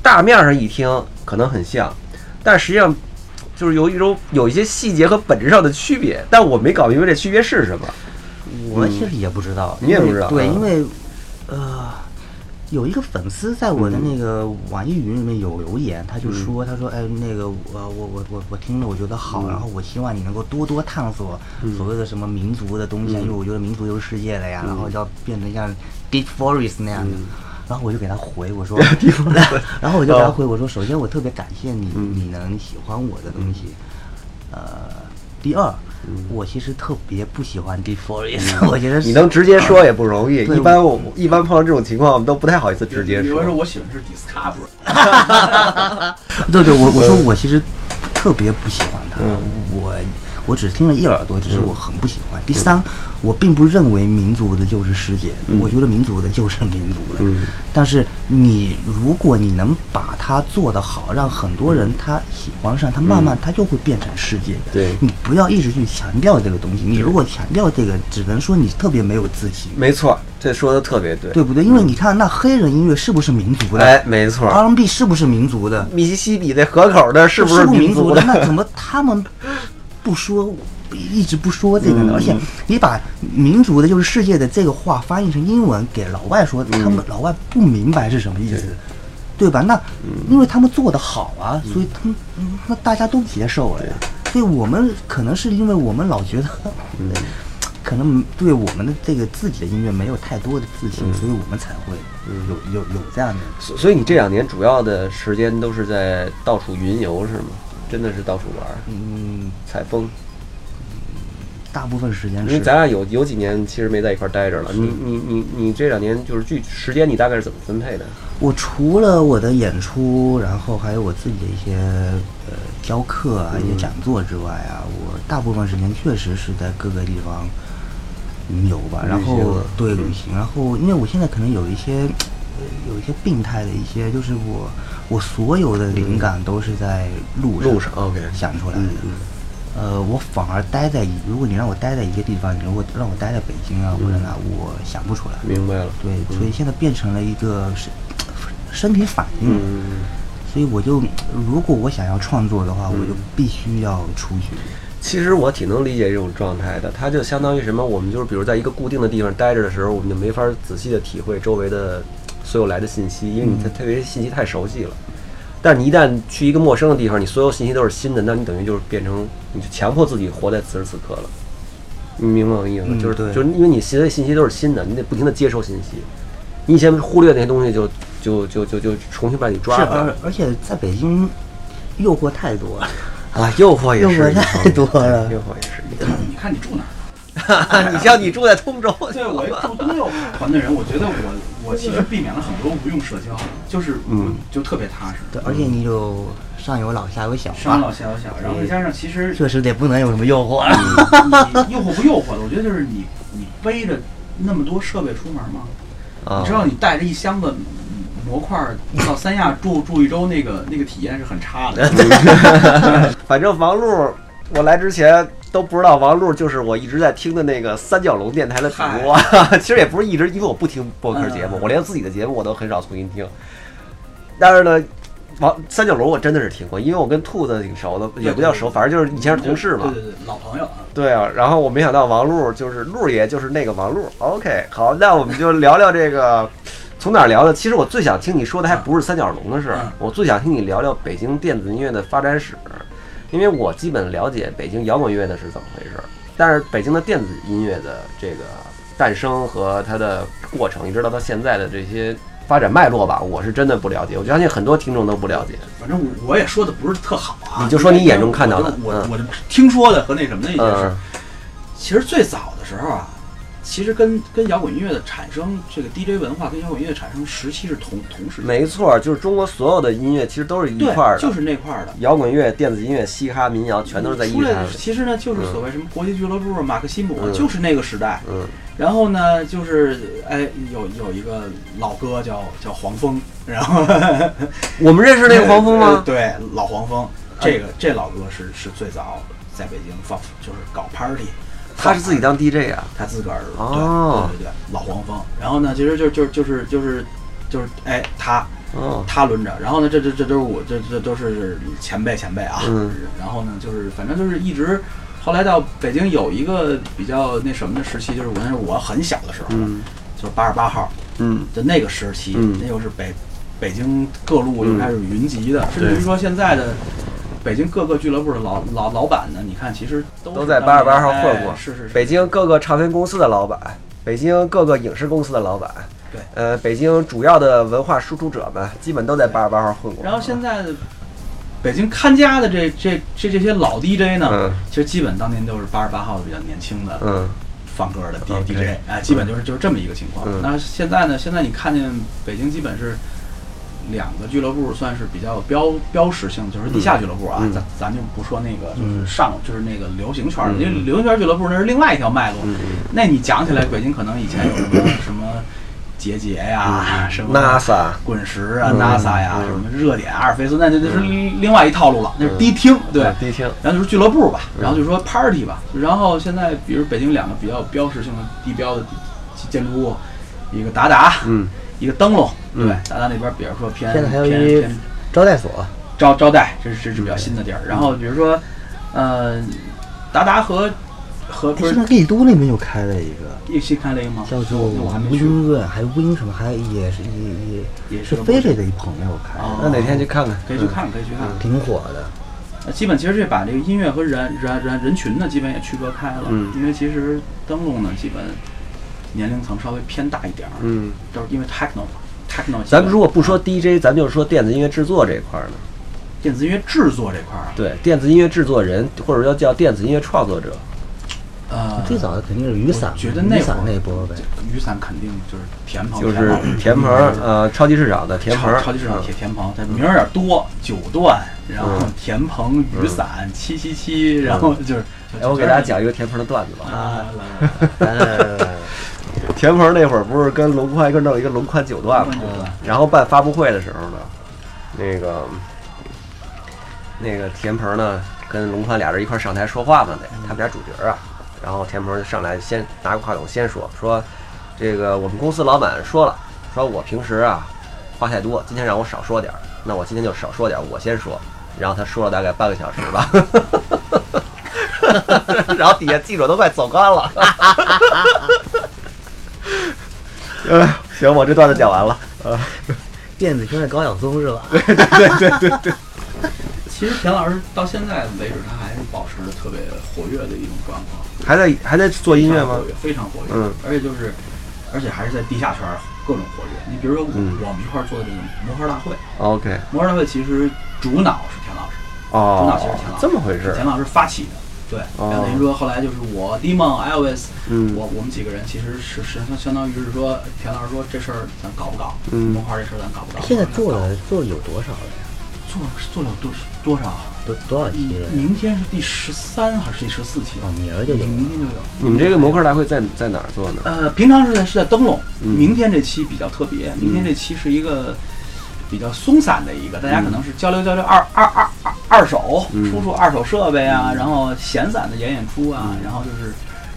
大面上一听可能很像，但实际上。就是有一种有一些细节和本质上的区别，但我没搞明白这区别是什么。我其实也不知道，你也不知道。对，因为呃，有一个粉丝在我的那个网易云里面有留言，他就说，他说，哎，那个我我我我我听了，我觉得好，然后我希望你能够多多探索所谓的什么民族的东西，因为我觉得民族就是世界的呀，然后要变成像 Deep Forest 那样的。然后我就给他回我说，然后我就给他回我说，首先我特别感谢你，你能喜欢我的东西。呃，第二，我其实特别不喜欢 Deep Forest，我觉得你能直接说也不容易。一般我一般碰到这种情况，我们都不太好意思直接说。比如说我喜欢是 Discover。对对，我我说我其实特别不喜欢他，我。我只听了一耳朵，只是我很不喜欢。第三，我并不认为民族的就是世界，我觉得民族的就是民族的。但是你如果你能把它做得好，让很多人他喜欢上，他慢慢他就会变成世界的。对，你不要一直去强调这个东西。你如果强调这个，只能说你特别没有自信。没错，这说的特别对，对不对？因为你看那黑人音乐是不是民族的？哎，没错。R&B 是不是民族的？密西西比那河口的是不是民族的？那怎么他们？不说，一直不说这个的，而且你把民族的，就是世界的这个话翻译成英文给老外说，他们老外不明白是什么意思，对。吧？那因为他们做的好啊，所以他们那大家都接受了呀。所以我们可能是因为我们老觉得，可能对我们的这个自己的音乐没有太多的自信，所以我们才会有有有这样的。所所以你这两年主要的时间都是在到处云游是吗？真的是到处玩，嗯，采风，大部分时间。因为咱俩有有几年其实没在一块待着了。你你你你这两年就是具时间，你大概是怎么分配的？我除了我的演出，然后还有我自己的一些呃教课啊、一些讲座之外啊，我大部分时间确实是在各个地方旅游吧。然后对旅行，然后因为我现在可能有一些有一些病态的一些，就是我。我所有的灵感都是在路路上，OK，想出来的。呃，我反而待在，如果你让我待在一个地方，你如果让我待在北京啊或者哪，我想不出来。明白了。对，所以现在变成了一个身身体反应。嗯所以我就，如果我想要创作的话，我就必须要出去。其实我挺能理解这种状态的，它就相当于什么？我们就是比如在一个固定的地方待着的时候，我们就没法仔细的体会周围的。所有来的信息，因为你特别信息太熟悉了，但是你一旦去一个陌生的地方，你所有信息都是新的，那你等于就是变成，你就强迫自己活在此时此刻了。你明白我意思吗，就是嗯对就是因为你现在信息都是新的，你得不停的接收信息，你以前忽略那些东西就就就就就重新把你抓是，回来而而且在北京，诱惑太多了。啊，诱惑也诱惑是太多了诱惑也是你看你住哪儿？面。你像你住在通州，对我一住东六环的人，我觉得我我其实避免了很多无用社交，就是嗯就特别踏实。对，而且你有上有老下有小上老，下有小，然后再加上其实确实得不能有什么诱惑。你诱惑不诱惑的，我觉得就是你你背着那么多设备出门吗？啊你知道你带着一箱子模块儿到三亚住住一周，那个那个体验是很差的。反正王璐，我来之前都不知道王璐就是我一直在听的那个三角龙电台的主播。其实也不是一直，因为我不听播客节目，嗯我连自己的节目我都很少重新听。但是呢，王三角龙我真的是听过，因为我跟兔子挺熟的，也不叫熟，反正就是以前是同事嘛。对对对，老朋友啊。对啊，然后我没想到王璐就是璐爷，就是那个王璐。OK，好，那我们就聊聊这个，从哪儿聊呢？其实我最想听你说的还不是三角龙的事儿嗯，我最想听你聊聊北京电子音乐的发展史，因为我基本了解北京摇滚乐的是怎么回事儿，但是北京的电子音乐的这个诞生和它的过程，一直到它现在的这些发展脉络吧，我是真的不了解。我相信很多听众都不了解。反正我我也说的不是特好啊。你就说你眼中看到的嗯我我我听说的和那什么的一件事嗯。其实最早的时候啊，其实跟跟摇滚音乐的产生，这个 DJ 文化跟摇滚音乐产生时期是同同时期。没错，就是中国所有的音乐其实都是一块儿，的，就是那块儿的。摇滚乐、电子音乐、嘻哈、民谣，全都是在一出来的。其实呢，就是所谓什么国际俱乐部、马克西姆，嗯就是那个时代。嗯然后呢，就是哎，有有一个老哥叫叫黄蜂，然后 我们认识那个黄蜂呃吗？对，老黄蜂，这个这老哥是是最早在北京放，就是搞 party，他是自己当 DJ 啊。他自个儿哦对对对对，老黄蜂。然后呢，其实就就就是就是就是哎他。哦，他轮着，然后呢，这这这都是我这这都是前辈前辈啊。嗯 然后呢，就是反正就是一直，后来到北京有一个比较那什么的时期，就是我那是我很小的时候，嗯就是八十八号嗯的那个时期，嗯那又是北北京各路又开始云集的，甚至于说现在的。北京各个俱乐部的老老老板呢，你看其实都都在八十八号哎混过。是是是，北京各个唱片公司的老板，北京各个影视公司的老板，对呃，北京主要的文化输出者们，基本都在八十八号混过。然后现在的北京看家的这这这这些老 DJ 呢，嗯其实基本当年都是八十八号的比较年轻的，嗯放歌的 D D J，哎，基本就是就是这么一个情况嗯。那现在呢？现在你看见北京基本是两个俱乐部算是比较有标标识性，就是地下俱乐部啊，嗯咱咱就不说那个就是嗯上就是那个流行圈儿的，嗯因为流行圈俱乐部那是另外一条脉络。嗯那你讲起来，北京可能以前有什么 什么杰杰呀，什么 NASA 滚石啊、嗯 NASA 呀，嗯什么热点、阿尔菲斯，那那那是另外一套路了，那是迪厅，对。迪厅，然后就是俱乐部吧，然后就说 party 吧，然后现在比如北京两个比较有标识性的地标的建筑物，一个达达，嗯一个灯笼，嗯对，达达那边比如说偏现在还有偏一偏招待所，招招待，这是这是比较新的地儿。然后比如说，呃，达达和和哎，不是现在丽都那边又开了一个，一新开了一个吗？叫做那我还没去，无音润，还有无音什么，还也是也也也是个是菲菲的一朋友开那哪天去看看？可以去看看，可以去看看。挺火的。那基本其实这把这个音乐和人人人人群呢，基本也区隔开了。嗯因为其实灯笼呢，基本年龄层稍微偏大一点儿，嗯，就是因为 techno techno。咱们如果不说 DJ，咱就是说电子音乐制作这块儿呢。电子音乐制作这块儿、对，电子音乐制作人或者要叫电子音乐创作者。呃，最早的肯定是雨伞，觉得那会儿那波呗。雨伞肯定就是田鹏，就是田鹏，呃，超级市场的田鹏，超级市场铁田鹏，他名儿有点多，九段，然后田鹏雨伞七七七，然后就是，哎，我给大家讲一个田鹏的段子吧。啊，来来来。田鹏那会儿不是跟龙宽一块弄一个龙宽九段嘛？然后办发布会的时候呢，那个那个田鹏呢跟龙宽俩人一块儿上台说话嘛得，他们俩主角啊。然后田鹏就上来先拿个话筒先说说，这个我们公司老板说了，说我平时啊话太多，今天让我少说点儿，那我今天就少说点儿，我先说。然后他说了大概半个小时吧，然后底下记者都快走干了。呃，行，我这段子讲完了。呃，电子圈的高晓松是吧？对对对对对 其实田老师到现在为止，他还是保持着特别活跃的一种状况。还在还在做音乐吗？非常活跃，嗯，而且就是，而且还是在地下圈各种活跃。你比如说，嗯，我们一块儿做的这个魔盒大会，OK，魔盒大会其实主脑是田老师，哦，主脑其实田老师，这么回事，田老师发起的，对，等于说后来就是我 d i m o n Elvis，嗯，我我们几个人其实是是相相当于是说，田老师说这事儿咱搞不搞？嗯，魔盒这事儿咱搞不搞？现在做了做了有多少了呀？做做了多多少？多多少期？明天是第十三还是第十四期？哦，明儿就有，明天就有。你们这个模块大会在在哪儿做呢？呃，平常是在是在灯笼，明天这期比较特别。明天这期是一个比较松散的一个，大家可能是交流交流二二二二二手，出出二手设备啊，然后闲散的演演出啊，然后就是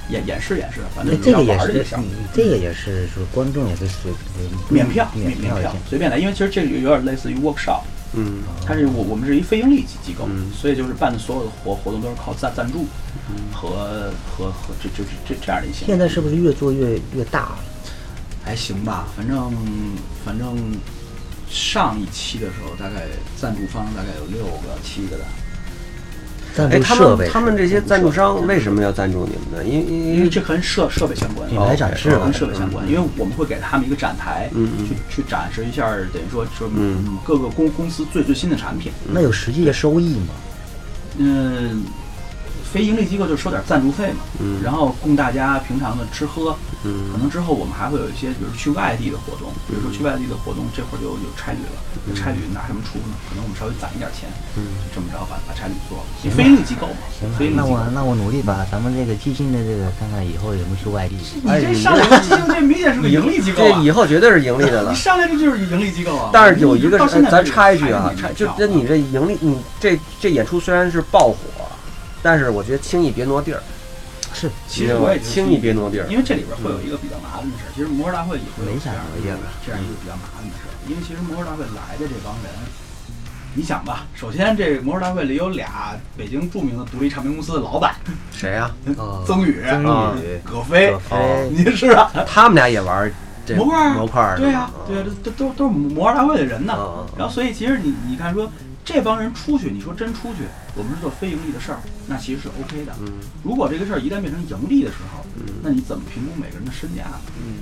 演演示演示，反正这个也是这个也是说观众也是随免票免票随便来，因为其实这个有点类似于 workshop。嗯，它是我我们是一非盈利机机构，所以就是办的所有的活活动都是靠赞赞助和和和这这这这样的一些。现在是不是越做越越大？还行吧，反正反正上一期的时候，大概赞助方大概有六个七个的。哎，他们他们这些赞助商为什么要赞助你们呢？因因为这跟设设备相关，品牌展示跟设备相关。因为我们会给他们一个展台，嗯去去展示一下，等于说说嗯各个公公司最最新的产品。那有实际的收益吗？嗯。非盈利机构就收点赞助费嘛，嗯，然后供大家平常的吃喝，嗯，可能之后我们还会有一些，比如说去外地的活动，比如说去外地的活动，这会儿就有差旅了，差旅拿什么出呢？可能我们稍微攒一点钱，嗯，这么着把把差旅做了。非盈利机构嘛，行，那我那我努力把咱们这个基金的这个看看以后有没有去外地。你这上来基金这明显是个盈利机构，这以后绝对是盈利的了。你上来这就是盈利机构啊！但是有一个，咱插一句啊，插就那你这盈利，你这这演出虽然是爆火。但是我觉得轻易别挪地儿，是，其实我也轻易别挪地儿，因为这里边会有一个比较麻烦的事儿。其实模特大会也会有这样一个这样一个比较麻烦的事儿。因为其实模特大会来的这帮人，你想吧，首先这模特大会里有俩北京著名的独立唱片公司的老板，谁呀？曾宇、曾宇、葛飞，哦，你是啊？他们俩也玩模块模块对呀，对呀，这都都都是模特大会的人呢。然后所以其实你你看说。这帮人出去，你说真出去，我们是做非盈利的事儿，那其实是 OK 的。嗯，如果这个事儿一旦变成盈利的时候，嗯，那你怎么评估每个人的身价呢？嗯，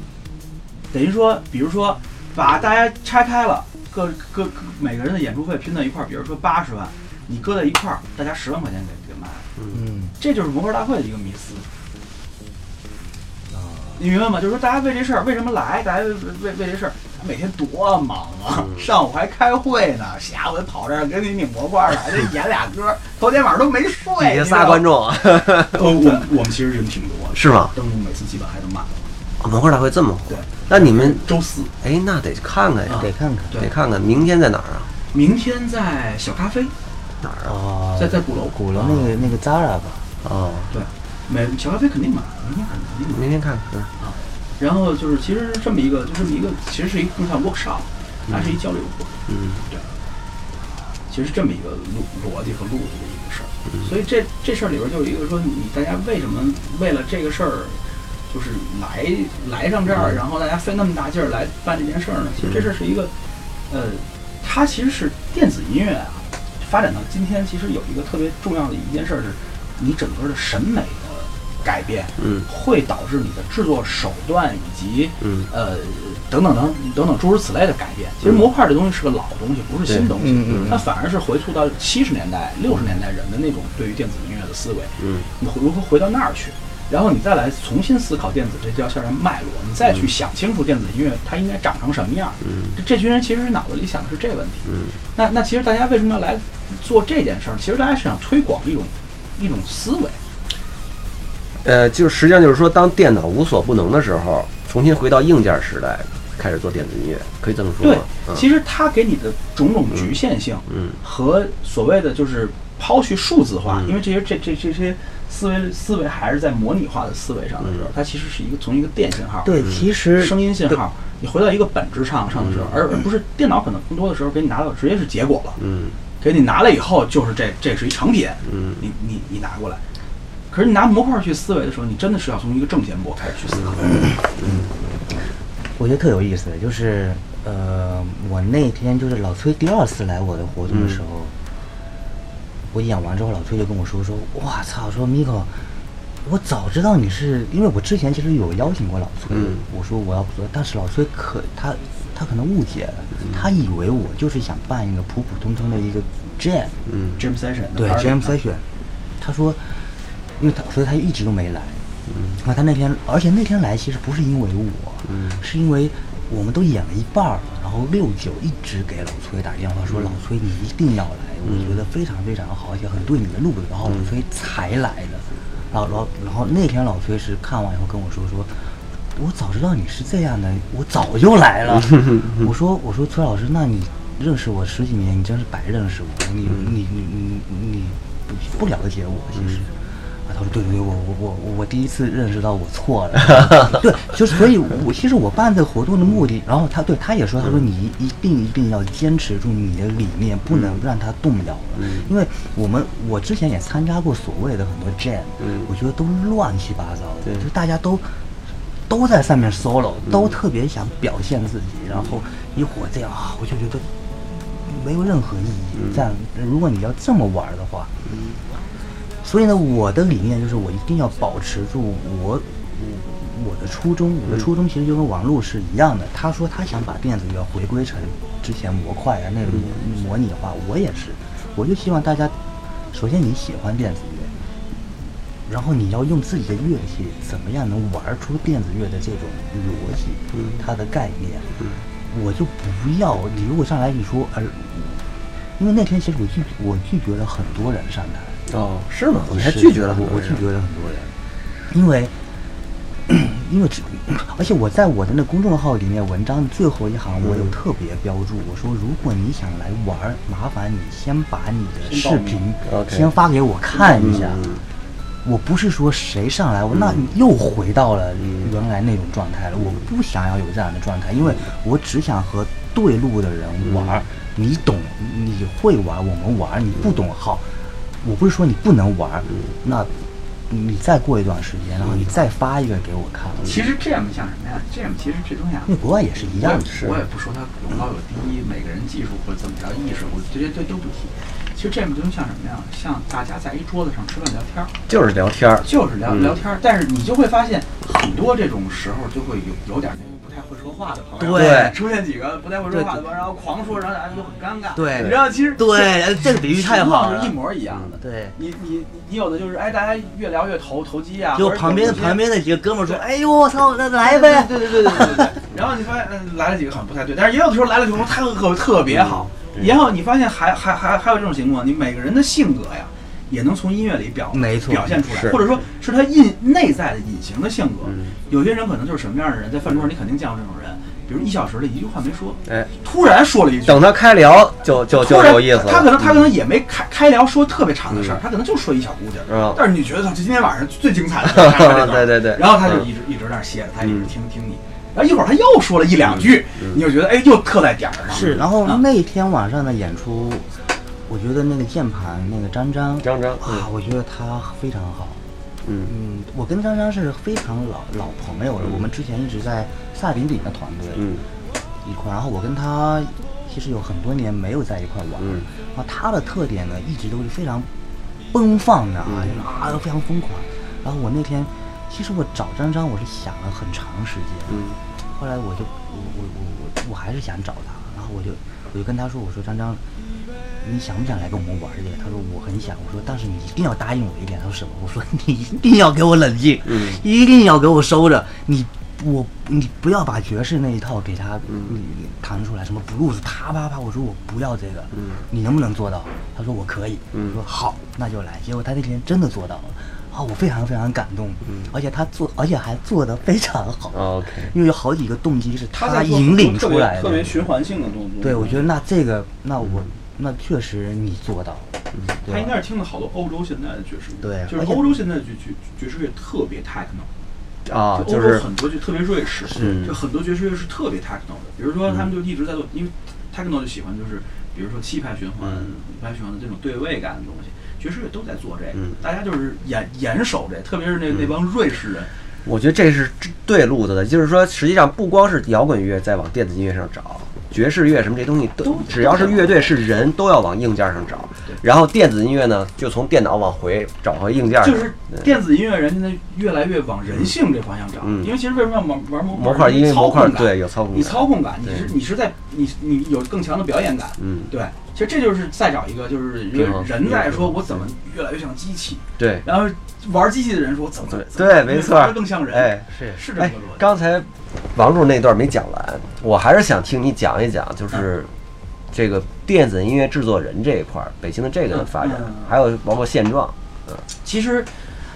等于说，比如说把大家拆开了，各各各每个人的演出费拼到一块儿，比如说八十万，你搁在一块儿，大家十万块钱给给卖了。嗯，这就是模块大会的一个迷思。你明白吗？就是说，大家为这事儿为什么来？大家为为为这事儿，每天多忙啊！上午还开会呢，下午跑这儿给你拧模块儿，还得演俩歌，头天晚上都没睡。底下仨观众，我我们其实人挺多，是吗？灯笼每次基本还都满了。模块大会这么火？那你们周四？哎，那得看看呀，得看看，得看看。明天在哪儿啊？明天在小咖啡。哪儿啊？在在鼓楼。鼓楼那个那个 Zara 吧？哦，对。每小咖啡肯定满，明天肯定。明天看看。啊。然后就是，其实这么一个，就这么一个，其实是一个更像 workshop，它是一交流会。嗯，对。其实是这么一个路逻辑和路子的一个事儿。所以这这事儿里边就有一个说，你大家为什么为了这个事儿，就是来来上这儿，然后大家费那么大劲儿来办这件事儿呢？其实这事儿是一个，呃，它其实是电子音乐啊，发展到今天，其实有一个特别重要的一件事儿，是你整个的审美。改变，嗯，会导致你的制作手段以及，嗯，呃，等等等等等诸如此类的改变。其实模块这东西是个老东西，不是新东西，嗯嗯，它反而是回溯到七十年代、六十年代人的那种对于电子音乐的思维，嗯，你如何回到那儿去，然后你再来重新思考电子这条线的脉络，你再去想清楚电子音乐它应该长成什么样，嗯，这这群人其实脑子里想的是这个问题，嗯，那那其实大家为什么要来做这件事儿？其实大家是想推广一种一种思维。呃，就实际上就是说，当电脑无所不能的时候，重新回到硬件时代，开始做电子音乐，可以这么说。对，其实它给你的种种局限性，嗯，和所谓的就是抛去数字化，因为这些这这这些思维思维还是在模拟化的思维上的时候，它其实是一个从一个电信号，对，其实声音信号，你回到一个本质上上的时候，而而不是电脑可能更多的时候给你拿到直接是结果了，嗯，给你拿了以后就是这这是一成品，嗯，你你你拿过来。可是你拿模块去思维的时候，你真的是要从一个正弦波开始去思考。嗯，我觉得特有意思，就是呃，我那天就是老崔第二次来我的活动的时候，我演完之后，老崔就跟我说说，哇操，说 Miko，我早知道你是因为我之前其实有邀请过老崔，嗯。我说我要不做，但是老崔可他他可能误解了，他以为我就是想办一个普普通通的一个 jam，嗯。Jam Session 对 jam session，他说，因为他所以他一直都没来，那他那天而且那天来其实不是因为我，嗯是因为我们都演了一半儿，然后六九一直给老崔打电话说老崔你一定要来，我觉得非常非常好，而且很对你的路子，然后老崔才来的，然后然后然后那天老崔是看完以后跟我说说。我早知道你是这样的，我早就来了。我说我说崔老师，那你认识我十几年，你真是白认识我，你你你你你不不了解我其实。啊，他说对对对，我我我我我第一次认识到我错了。对，就是所以我，其实我办这个活动的目的，然后他对他也说，他说你一一定一定要坚持住你的理念，不能让它动摇。因为我们我之前也参加过所谓的很多 jam，嗯我觉得都乱七八糟的，对就大家都。都在上面 solo，都特别想表现自己，然后一会儿这样啊，我就觉得没有任何意义。这样，如果你要这么玩的话，所以呢，我的理念就是我一定要保持住我我我的初衷。我的初衷其实就跟王璐是一样的。他说他想把电子乐回归成之前模块啊那种模拟化，我也是。我就希望大家，首先你喜欢电子乐，然后你要用自己的乐器，怎么样能玩出电子乐的这种逻辑，它的概念，我就不要你如果上来你说，呃，因为那天其实我拒我拒绝了很多人上台，哦，是吗？你还拒绝了很多人我我拒绝了很多人，因为 因为只而且我在我的那公众号里面文章的最后一行我有特别标注，我说如果你想来玩，麻烦你先把你的视频先发给我看一下。嗯我不是说谁上来，我那又回到了原来那种状态了。我不想要有这样的状态，因为我只想和对路的人玩。你懂，你会玩，我们玩；你不懂，好，我不是说你不能玩儿，那你再过一段时间，然后你再发一个给我看。其实 jam 像什么呀？jam 其实这东西啊，那国外也是一样的，我也不说它有高有低，每个人技术或者怎么着意识，我这些这都不提。其实 jam 就像什么呀？像大家在一桌子上吃饭聊天儿，就是聊天儿，就是聊嗯聊天儿，但是你就会发现很多这种时候就会有有点那个不太会说话的朋友，对出现几个不太会说话的朋友，然后狂说，然后大家就很尴尬，对你知道其实对这个比喻太好了是一模一样的。对。你你你有的就是哎，大家越聊越投投机啊，就或者旁边旁边的几个哥们说：“对哎呦我操，那来呗！”对对对对对对对。然后你发现，嗯，来了几个好像不太对，但是也有的时候来了几个特特特别好。然后你发现还还还还有这种情况，你每个人的性格呀，也能从音乐里表没错表现出来，或者说是。他隐内在的隐形的性格。嗯。有些人可能就是什么样的人，在饭桌上你肯定见过这种人，比如一小时的一句话没说，哎，突然说了一句，等他开聊就就就有意思了。他可能他可能也没开开聊说特别长的事儿，他可能就说一小姑娘但是你觉得他今天晚上最精彩的 就是他这对对对。然后他就嗯一直一直在那儿歇着，他一直嗯听听你，然后一会儿他又说了一两句，你就觉得哎又特在点儿上。是，然后啊那天晚上的演出，我觉得那个键盘那个张张张张啊，我觉得他非常好。嗯。嗯，我跟张张是非常老老朋友了，我们之前一直在萨顶顶的团队嗯。一块，然后我跟他其实有很多年没有在一块玩，嗯。然后他的特点呢一直都是非常奔放的啊，嗯。就是啊都非常疯狂。然后我那天其实我找张张我是想了很长时间，嗯。后来我就我我我我我还是想找他，然后我就我就跟他说，我说张张，你想不想来跟我们玩去？他说我很想，我说但是你一定要答应我一点。他说什么？我说你一定要给我冷静，嗯一定要给我收着，你我你不要把爵士那一套给他嗯弹出来，什么 blues 啪啪啪，我说我不要这个，嗯你能不能做到？他说我可以，嗯我说好，那就来。结果他那天真的做到了。啊，我非常非常感动，嗯而且他做，而且还做得非常好。，OK，因为有好几个动机是他引领出来的，特别循环性的动作。对，我觉得那这个，那我那确实你做到了，他应该是听了好多欧洲现在的爵士乐，对就是欧洲现在的爵爵爵士乐特别 techno，啊，就欧洲就是很多就特别瑞士，是就很多爵士乐是特别 techno 的。比如说他们就一直在做，因为 techno 就喜欢就是，比如说七拍循环、嗯五拍循环的这种对位感的东西，爵士乐都在做这个，嗯大家就是严严守这，特别是那那帮瑞士人，我觉得这是对路子的，就是说，实际上不光是摇滚乐在往电子音乐上找，爵士乐什么这东西都都，只要是乐队是人，都要往硬件上找。然后电子音乐呢，就从电脑往回找回硬件，就是电子音乐人现在越来越往人性这方向找，嗯。因为其实为什么要玩玩模模块，因为操模块对有操控感，你操控感，你是你是在你你有更强的表演感，嗯。对，其实这就是再找一个，就是人在说我怎么越来越像机器，对。然后玩机器的人说怎么对没错更像人，哎，是哎是这么个逻辑。，刚才王柱那段没讲完，我还是想听你讲一讲，就是这个电子音乐制作人这一块儿，北京的这个的发展还有包括现状，嗯。其实，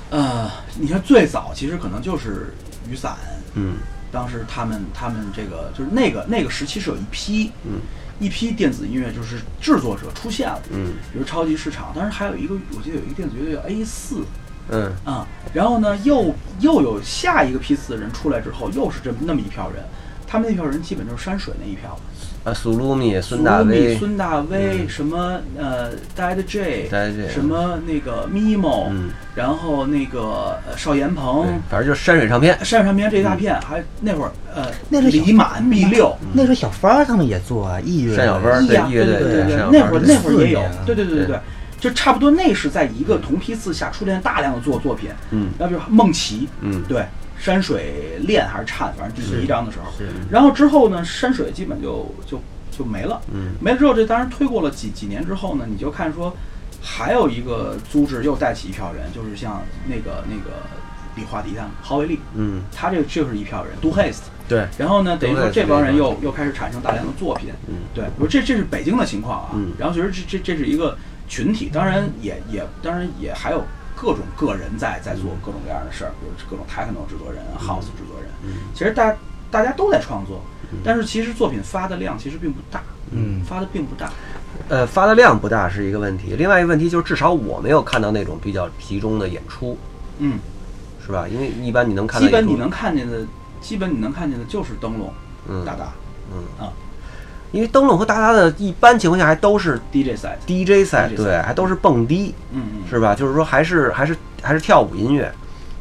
呃，你看最早其实可能就是雨伞，嗯。当时他们他们这个就是那个那个时期是有一批嗯。一批电子音乐就是制作者出现了，嗯比如超级市场，当时还有一个我记得有一个电子乐队叫 A 四嗯。啊，然后呢又又有下一个批次的人出来之后，又是这么那么一票人，他们那票人基本就是山水那一票，啊，苏鲁米、孙苏鲁米大威，孙大威，嗯什么呃 Dead J 什么那个 Mimo，、嗯然后那个呃邵岩鹏，反正就是山水唱片，山水唱片这一大片，还那会儿呃那是小李满 B 六。那时候小芳他们也做啊，艺乐单小芳对对对，对上班儿那会儿那会儿也有对对对对对，就差不多那是在一个同批次下出现大量的作作品，嗯。然后比如梦奇，嗯。对，山水恋还是颤，反正第是一章的时候，是然后之后呢，山水基本就就就没了，嗯。没了之后，这当然推过了几几年之后呢，你就看说，还有一个组织又带起一票人，就是像那个那个李华迪他们，郝伟丽，嗯，他这个就是一票人，Do Haste，对，然后呢，等于说这帮人又又开始产生大量的作品，嗯。对，我说这这是北京的情况啊，嗯。然后其实这这这是一个群体，当然也也当然也还有各种个人在在做各种各样的事儿，比如各种 techno 制作人、house 制作人，嗯。其实大大家都在创作，但是其实作品发的量其实并不大，嗯。发的并不大，呃，发的量不大是一个问题，另外一个问题就是至少我没有看到那种比较集中的演出，嗯，是吧？因为一般你能看到，基本你能看见的，基本你能看见的就是灯笼、嗯。大大、嗯。啊因为灯笼和达达的一般情况下还都是 DJ side，DJ 赛，DJ 对，还都是蹦迪，嗯嗯，是吧？就是说还是还是还是跳舞音乐，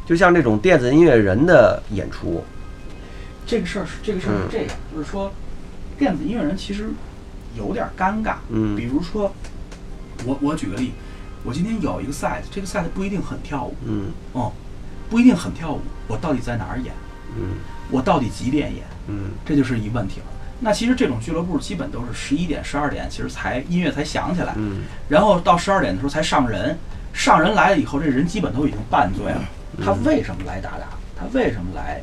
就像这种电子音乐人的演出，这个事儿是这个事儿是嗯这样，就是说，电子音乐人其实有点尴尬。嗯比如说，我我举个例，我今天有一个 set，这个 set 不一定很跳舞，嗯哦，不一定很跳舞，我到底在哪儿演？嗯我到底几点演？嗯这就是一问题了。那其实这种俱乐部基本都是十一点、十二点，其实才音乐才响起来，嗯然后到十二点的时候才上人，上人来了以后，这人基本都已经半醉了。他为什么来打打？他为什么来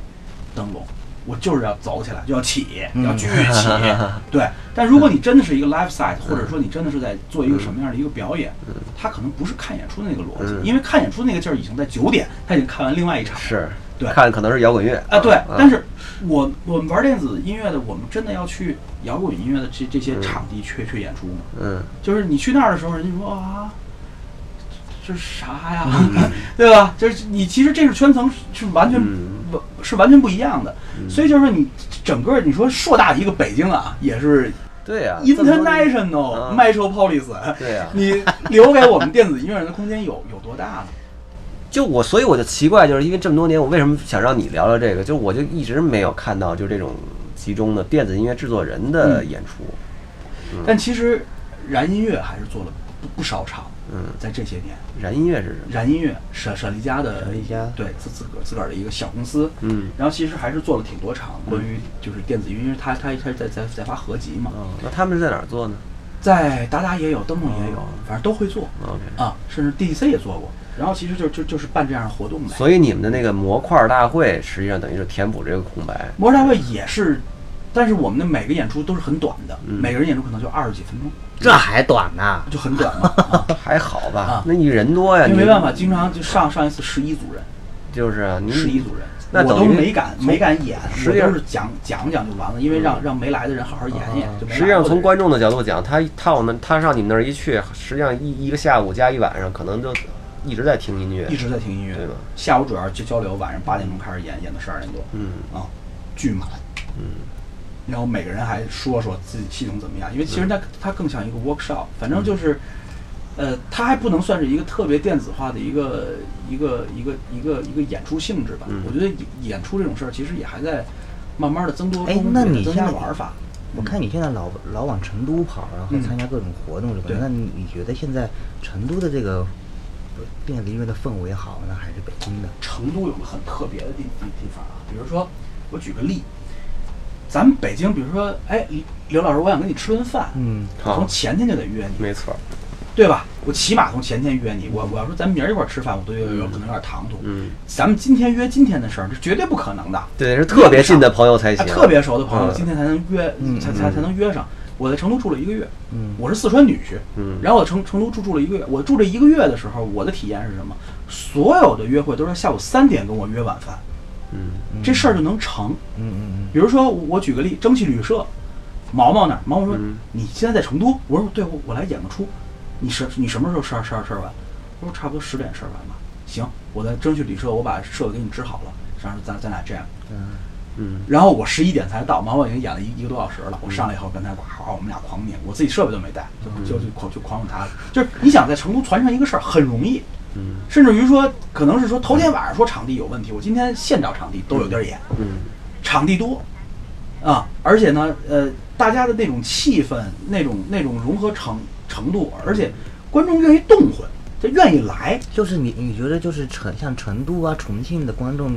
灯笼？我就是要走起来，就要起，嗯要聚起。对，但如果你真的是一个 live site，或者说你真的是在做一个什么样的一个表演，他可能不是看演出的那个逻辑，嗯因为看演出那个劲儿已经在九点，他已经看完另外一场。是，对。看可能是摇滚乐。啊，对，啊。但是我我们玩电子音乐的，我们真的要去摇滚音乐的这这些场地去去演出吗？嗯。就是你去那儿的时候，人家说啊，这是啥呀，对吧？就是你其实这是圈层是完全嗯、是完全不一样的，所以就是说你整个你说硕大的一个北京啊，也是对呀，international 啊 metropolis，对呀。你留给我们电子音乐人的空间有有多大呢？就我，所以我就奇怪，就是因为这么多年，我为什么想让你聊聊这个？就我就一直没有看到就这种集中的电子音乐制作人的嗯演出。但其实燃音乐还是做了不不少场，嗯，在这些年。燃音乐是什么？燃音乐舍舍利家的舍利家对自自个儿自个儿的一个小公司，嗯然后其实还是做了挺多场关于就是电子音乐，因为他他他在在在发合集嘛，哦，那他们是在哪儿做呢在达达也有，灯笼也有哦，反正都会做？OK，啊，甚至 DDC 也做过。然后其实就就就是办这样的活动呗。所以你们的那个模块大会，实际上等于是填补这个空白。模块大会也是，但是我们的每个演出都是很短的，嗯每个人演出可能就二十几分钟，这还短呢？就很短嘛。啊 还好吧啊？那你人多呀，你因为没办法，经常就上上一次十一组人，就是啊，十一组人，我都那等于没敢没敢演，实际上我都是讲讲讲就完了，因为让让没来的人好好演演，就实际上从观众的角度讲，他他我们他上你们那儿一去，实际上一一个下午加一晚上，可能就一直在听音乐一。直在听音乐对吧，下午主要就交流，晚上八点钟开始演，演到十二点多，嗯啊，巨满，嗯然后每个人还说说自己系统怎么样，因为其实它它更像一个 workshop，反正就是，呃，它还不能算是一个特别电子化的一个一个一个一个一个演出性质吧。嗯我觉得演演出这种事儿其实也还在慢慢的增多哎中，那你增加现在玩法。我看你现在老老往成都跑，然后嗯参加各种活动什么对的，那你你觉得现在成都的这个呃电子音乐的氛围好呢，还是北京的？成都有个很特别的地地地方啊，比如说，我举个例，咱们北京，比如说，哎，刘老师，我想跟你吃顿饭，嗯，从前天就得约你，没错，对吧？我起码从前天约你，我我要说咱们明儿一块儿吃饭，我都有有可能有点唐突。嗯，咱们今天约今天的事儿，这绝对不可能的。对，是特别近的朋友才行，哎特别熟的朋友，嗯今天才能约，嗯才才才能约上。我在成都住了一个月，嗯我是四川女婿，嗯然后我成成都住住了一个月。我住这一个月的时候，我的体验是什么？所有的约会都是下午三点跟我约晚饭，嗯这事儿就能成。嗯嗯比如说，我举个例，蒸汽旅社，毛毛那儿，毛毛说、嗯你现在在成都，我说对，我我来演个出，你什你什么时候十二十二十二完？我说差不多十点十二完吧。行，我在蒸汽旅社，我把设备给你支好了，然后咱咱俩这样。嗯嗯，然后我十一点才到，毛毛已经演了一一个多小时了。我上来以后跟他哇，我们俩狂拧，我自己设备都没带，就就就狂就狂用他。就是你想在成都传承一个事儿很容易，嗯。甚至于说可能是说头天晚上说场地有问题，我今天现找场地都有地儿演，嗯。场地多啊，而且呢，呃，大家的那种气氛、那种那种融合程程度，而且观众愿意动换，就愿意来。就是你你觉得就是成像成都啊、重庆的观众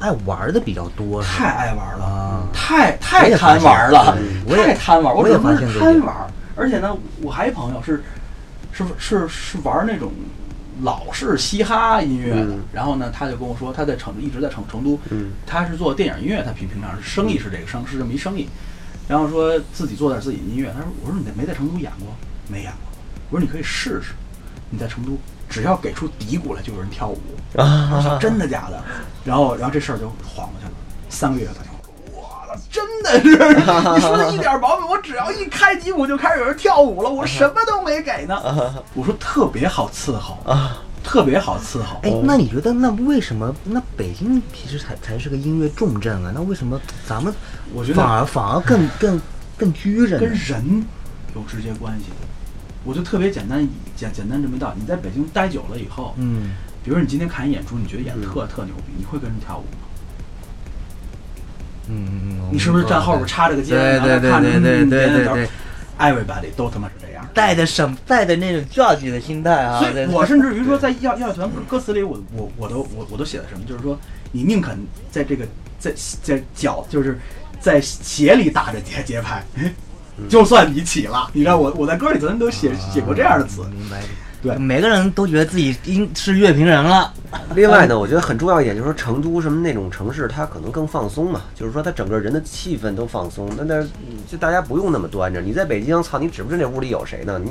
爱玩的比较多，太爱玩了，啊太太贪玩了太贪玩。我也只能是发现这点贪玩，而且呢，我还有一朋友是是是是玩那种老式嘻哈音乐的嗯，然后呢，他就跟我说他在成一直在成成都，嗯他是做电影音乐，他平平常是生意是这个生是这么一生意，然后说自己做点自己的音乐。他说：“我说你在没在成都演过？没演过。我说你可以试试，你在成都只要给出底鼓来，就有人跳舞。啊真的假的？然后然后这事儿就缓过去了，三个月打电话。哇，真的是，你说的一点毛病，我只要一开机，我就开始有人跳舞了，我什么都没给呢。我说特别好伺候啊，特别好伺候。哎，那你觉得那为什么那北京其实才才是个音乐重镇啊？那为什么咱们我觉得反而反而更更更拘着跟？人有直接关系。我就特别简单简简单这么一道，你在北京待久了以后，嗯比如你今天看一演出，你觉得演得特、特牛逼，你会跟着跳舞吗？嗯嗯嗯，你是不是站后边插着个肩，对然后看着对对嗯对 Everybody 都他妈是这样。带着什带着那种 judge 的心态啊？所以我甚至于说，在要要乐团歌词里，我我我都我我都写的什么，就是说，你宁肯在这个在在脚，就是在鞋里打着节节拍，就算你起了，你知道我我在歌里曾经都写写过这样的词，明白。对每个人都觉得自己应是乐评人了。另外呢，我觉得很重要一点就是说，成都什么那种城市，它可能更放松嘛，就是说它整个人的气氛都放松。那那就大家不用那么端着。你在北京，操，你指不定这屋里有谁呢？你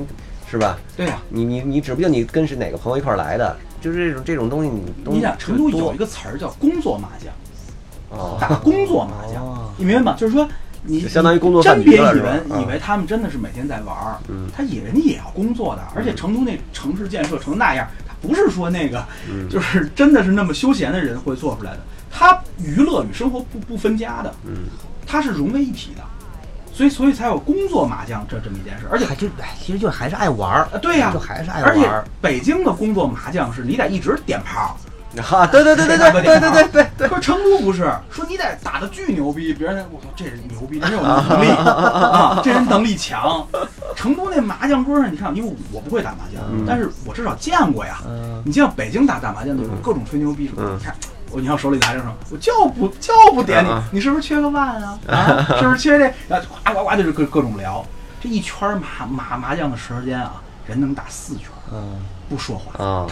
是吧？对呀、你你你指不定你跟是哪个朋友一块儿来的，就是这种这种东西你都你想成都有一个词儿叫工作麻将，哦，打工作麻将哦，你明白吗？就是说你相当于工作真别以为以为他们真的是每天在玩儿嗯，他也人家也要工作的，而且成都那城市建设成那样，他不是说那个嗯就是 真的是那么休闲的人会做出来的，他娱乐与生活不不分家的，嗯，它是融为一体的，所以所以才有工作麻将这这么一件事，而且还就哎，其实就还是爱玩儿啊，对呀、就还是爱而且玩儿。北京的工作麻将是你得一直点炮，啊，对对对对对对对对对对，可是成都不是，说你得打的巨牛逼，别人我操这人牛逼，人有能力啊，这人能力强。成都那麻将桌上，你看，因为我不会打麻将，嗯但是我至少见过呀。嗯你像北京打打麻将的时候，各种吹牛逼你看。我你看手里拿着什么，我就不就不点你啊，你是不是缺个万啊？啊，是不是缺这？然后呱呱呱就是各各种聊，这一圈麻麻麻将的时间啊，人能打四圈，嗯，不说话，啊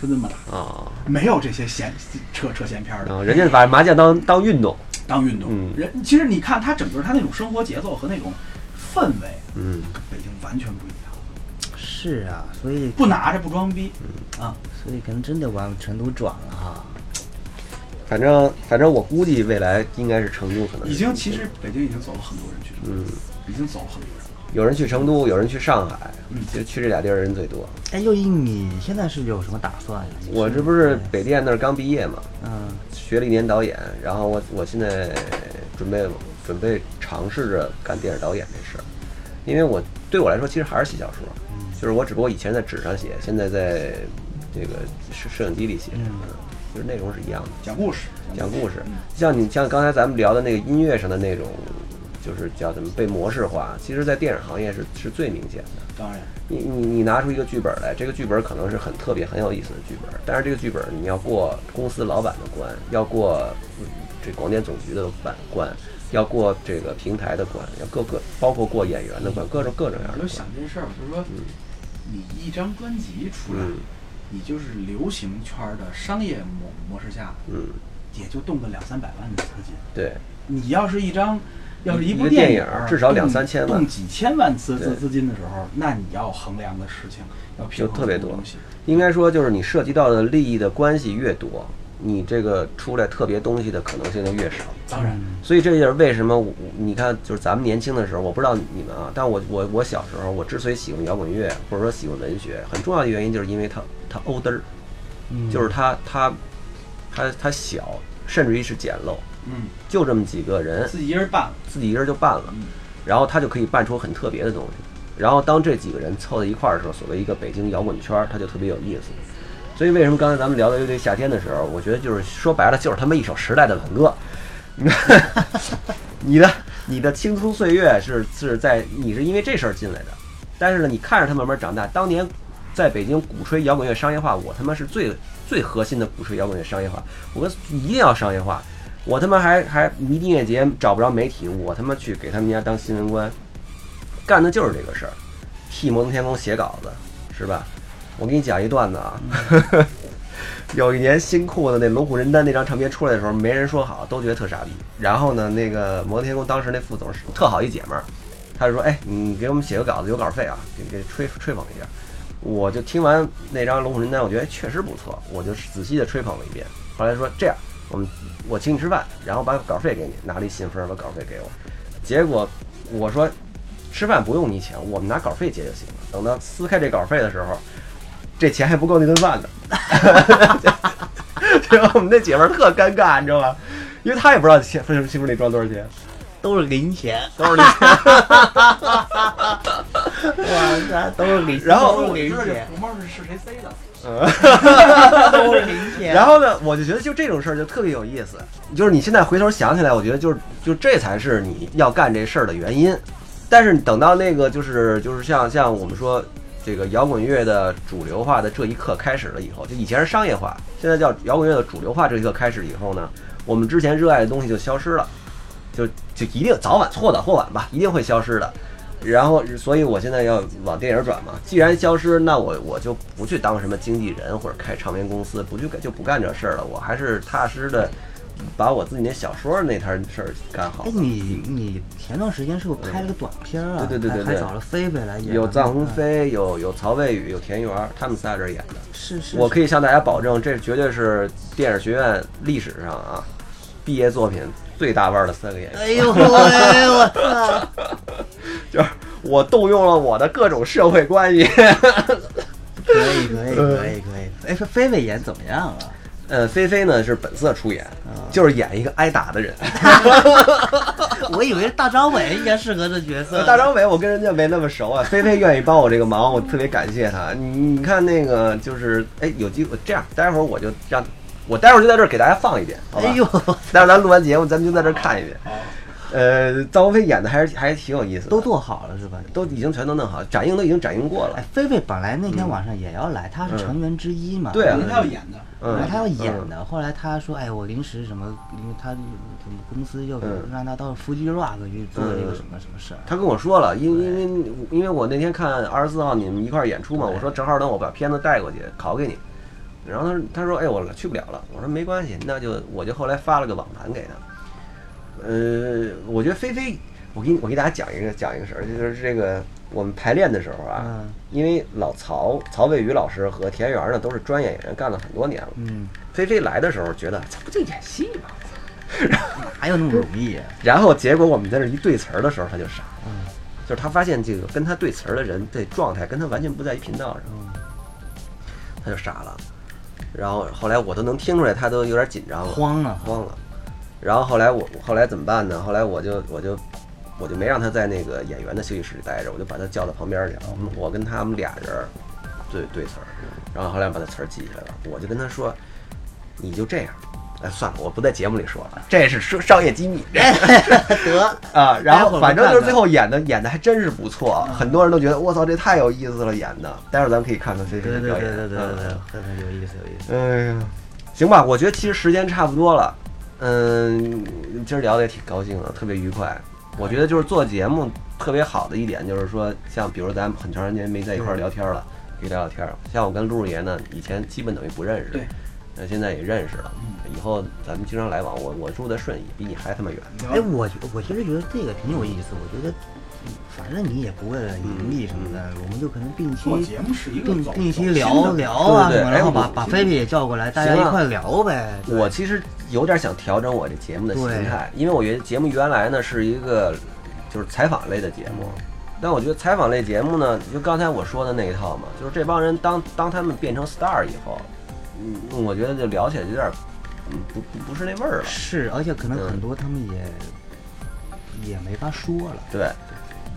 就那么打，啊没有这些闲扯扯闲篇的。啊！人家把麻将当当运动，当运动。嗯人其实你看他整个他那种生活节奏和那种氛围，嗯，跟北京完全不一样。是啊，所以不拿着不装逼啊！所以可能真得往成都转了哈。反正反正我估计未来应该是成都，可能已经其实北京已经走了很多人去成都，嗯，已经走了很多人了。有人去成都，有人去上海，嗯其实去这俩地儿人最多。哎，又一，你现在是有什么打算呀？我这不是北电那儿刚毕业嘛，嗯学了一年导演，然后我我现在准备准备尝试着干电影导演这事儿，因为我对我来说其实还是写小说，就是我只不过以前在纸上写，现在在这个摄摄影机里写，嗯就是内容是一样的，讲故事，讲故事。像你像刚才咱们聊的那个音乐上的那种就是叫怎么被模式化。其实，在电影行业是是最明显的。当然，你你你拿出一个剧本来，这个剧本可能是很特别、很有意思的剧本，但是这个剧本你要过公司老板的关，要过嗯这广电总局的版关，要过这个平台的关，要各个包括过演员的关，各种各种样的我就想。这事儿，就是说，你一张专辑出来嗯，你就是流行圈儿的商业模模式下，嗯，也就动个两三百万的资金。对，你要是一张，要是一部电影至少两三千万动几千万资资资金的时候，那你要衡量的事情要平就特别多东西。应该说就是你涉及到的利益的关系越多，你这个出来特别东西的可能性就越少。当然，所以这就是为什么我你看，就是咱们年轻的时候，我不知道你们啊，但我我我小时候，我之所以喜欢摇滚乐，或者说喜欢文学，很重要的原因就是因为它它欧嘚儿，嗯就是它它它它小，甚至于是简陋，嗯，就这么几个人，自己一人办了，自己一人就办了，然后他就可以办出很特别的东西。然后当这几个人凑在一块儿的时候，所谓一个北京摇滚圈儿，它就特别有意思。所以为什么刚才咱们聊到乐队夏天的时候，我觉得就是说白了，就是他们一首时代的挽歌。你的你的青葱岁月是是在你是因为这事儿进来的，但是呢，你看着他慢慢长大。当年在北京鼓吹摇滚乐商业化，我他妈是最最核心的鼓吹摇滚乐商业化，我说一定要商业化。我他妈还还迷音乐节找不着媒体，我他妈去给他们家当新闻官，干的就是这个事儿，替摩登天空写稿子，是吧？我给你讲一段子啊，有一年新裤子那龙虎人丹那张唱片出来的时候，没人说好，都觉得特傻逼。然后呢，那个摩登天空当时那副总是特好一姐们儿，他就说：“哎，你给我们写个稿子，有稿费啊，给给吹吹捧一下。”我就听完那张龙虎人丹，我觉得确实不错，我就仔细的吹捧了一遍。后来说这样，我们我请你吃饭，然后把稿费给你，拿了一信封把稿费给我。结果我说吃饭不用你请，我们拿稿费结就行了。等到撕开这稿费的时候，这钱还不够那顿饭的。然 后我们那姐们儿特尴尬，你知道吧？因为她也不知道钱分信封里装多少钱，都是零钱，都是零钱。哇塞，都是零，然后都是零知道这钱，红包是是谁塞的？都是零钱。然后呢，我就觉得就这种事儿就特别有意思，就是你现在回头想起来，我觉得就是就这才是你要干这事儿的原因。但是等到那个就是就是像像我们说这个摇滚乐的主流化的这一刻开始了以后，就以前是商业化，现在叫摇滚乐的主流化这一刻开始以后呢，我们之前热爱的东西就消失了，就就一定早晚错早或晚吧，一定会消失的。然后，所以我现在要往电影转嘛。既然消失，那我我就不去当什么经纪人或者开唱片公司，不去干就不干这事儿了。我还是踏实的把我自己那小说那摊事儿干好哎，。你你前段时间是不是拍了个短片啊？对对对对对还还找了菲菲来演。有臧鸿嗯，飞，有有曹魏宇，有田园，他们仨这演的。是是。我可以向大家保证，这绝对是电影学院历史上啊毕业作品最大腕儿的三个演员。哎呦喂，我操！就是我动用了我的各种社会关系。可以可以可以可以。哎，说菲菲演怎么样啊？呃，菲菲呢是本色出演，啊就是演一个挨打的人。我以为大张伟应该适合这角色。大张伟，我跟人家没那么熟啊。菲菲愿意帮我这个忙，我特别感谢他。你你看那个，就是哎，有机会这样，待会儿我就让，我待会儿就在这儿给大家放一遍，好吧？哎呦，待会儿咱录完节目，咱们就在这儿看一遍。呃，赵鸿飞演的还是还挺有意思的，都做好了是吧？都已经全都弄好，展映都已经展映过了哎。，菲菲本来那天晚上也要来，她是成员之一嘛。对啊因为他要演的，嗯本来他要演的，后来她说：“哎，我临时什么，因为他什么公司要嗯让她到 Fuji Rock 去做这个什么什么事儿。他跟我说了，因因为因为我那天看二十四号你们一块儿演出嘛，我说正好等我把片子带过去拷给你，然后他说他说哎我去不了了，我说没关系，那就我就后来发了个网盘给他。呃，我觉得菲菲，我给你我给大家讲一个讲一个事儿，就是这个我们排练的时候啊，嗯因为老曹曹魏宇老师和田园呢都是专业演员，干了很多年了。嗯，菲菲来的时候觉得这不就演戏吗？哪有那么容易啊？然后结果我们在这一对词儿的时候，他就傻了，嗯就是他发现这个跟他对词儿的人这状态跟他完全不在一频道上，嗯他就傻了。然后后来我都能听出来，他都有点紧张了，慌了，慌了。然后后来我后来怎么办呢？后来我就我就我就没让他在那个演员的休息室里待着，我就把他叫到旁边去了。我跟他们俩人对对词儿，然后后来把他词儿记下来了。我就跟他说，你就这样，哎，算了，我不在节目里说了，这是商商业机密 得 啊。然后反正就是最后演的演的还真是不错，很多人都觉得我操这太有意思了演的。待会儿咱们可以看看菲菲对对的表演。对对对对对有意思有意思。哎呀，行吧，我觉得其实时间差不多了。嗯，今儿聊的也挺高兴的，特别愉快。我觉得就是做节目特别好的一点，就是说，像比如咱们很长时间没在一块儿聊天了，可以聊聊天儿。像我跟陆爷呢，以前基本等于不认识，对，那现在也认识了。以后咱们经常来往，我我住的顺义，比你还他妈远。聊哎，我我其实觉得这个挺有意思。我觉得，嗯反正你也不为了盈利什么的，我们就可能定期做节目是一个定期聊聊啊然后把我把菲菲也叫过来，大家一块聊呗。我其实有点想调整我这节目的心态，因为我觉得节目原来呢是一个就是采访类的节目，但我觉得采访类节目呢，就刚才我说的那一套嘛，就是这帮人当当他们变成 star 以后，嗯，我觉得就聊起来有点，嗯，不不不是那味儿了。是，而且可能嗯很多他们也也没法说了。对，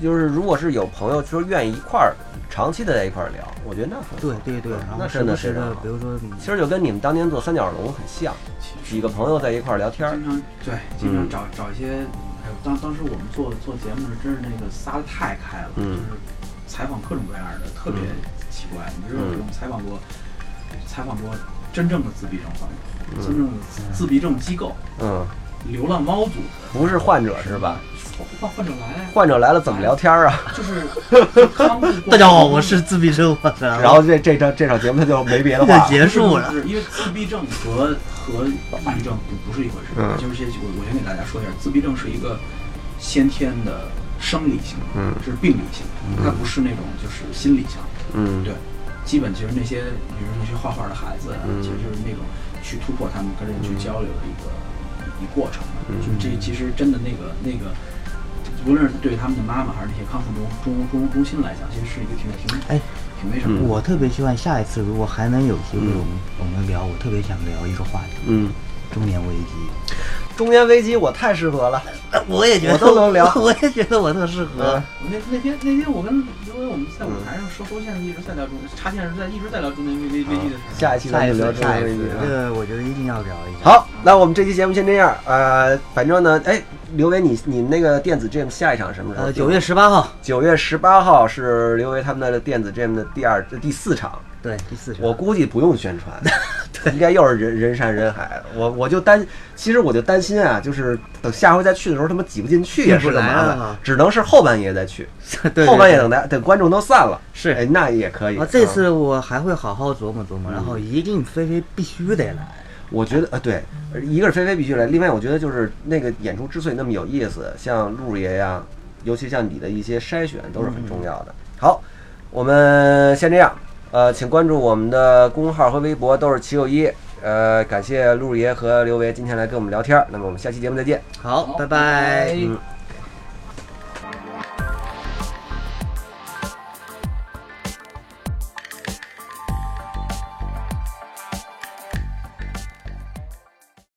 就是如果是有朋友就是愿意一块儿长期的在一块儿聊，我觉得那很好对对对，然那真的非常好比如说嗯其实就跟你们当年做三角龙很像，几个朋友在一块儿聊天儿经。常对，经嗯常找找一些，还有当当时我们做做节目是真是那个撒的太开了，嗯就是采访各种各样的，特别奇怪。你知道嗯我们采访过，采访过真正的自闭症患者，嗯真正的自闭症机构，嗯，流浪猫组织，不是患者是吧？患患者来，患者来了怎么聊天儿啊？就是康复过大家好，我是自闭症患者。然后这这场这场节目他就没别的话结束了。因为自闭症和和抑郁症不不是一回事。嗯就是这我我先给大家说一下，自闭症是一个先天的生理性，嗯是病理性，它不是那种就是心理性。嗯，对，基本就是那些，比如说那些画画的孩子，嗯。其实就是那种去突破他们跟人去交流的一个、一过程就这其实真的那个那个，无论是对他们的妈妈还是那些康复中中中中心来讲，其实是一个挺挺哎，挺那什么。我特别希望下一次如果还能有机会，嗯。我们我们聊，我特别想聊一个话题。嗯，——中年危机。中年危机我太适合了。我也觉得我都能聊 我也觉得我特适合那那天那天我跟刘伟我们在舞台上说说现在一直在聊中插线是在一直在聊中年危危危机的事儿。下一期咱下一次，们聊中下一次，年危机啊。这个我觉得一定要聊一下。好，那我们这期节目先这样。呃，反正呢，哎，刘维，你你那个电子 Jam 下一场什么时候？呃，九月十八号，九月十八号是刘维他们的电子 Jam 的第二第四场。对，第四场。我估计不用宣传，应该又是人人山人海。我我就担，其实我就担心啊，就是等下回再去的时候，他们挤不进去也是个麻烦只能是后半夜再去。对后半夜等待等观众都散了，是哎，那也可以。啊，这嗯次我还会好好琢磨琢磨，然后一定菲菲必须得来。我觉得呃，对，一个是菲菲必须来，另外我觉得就是那个演出之所以那么有意思，像陆爷呀，尤其像你的一些筛选都是很重要的。好，我们先这样，呃，请关注我们的公众号和微博，都是齐友一。呃，感谢陆爷和刘维今天来跟我们聊天儿，那么我们下期节目再见。好，拜拜。拜嗯。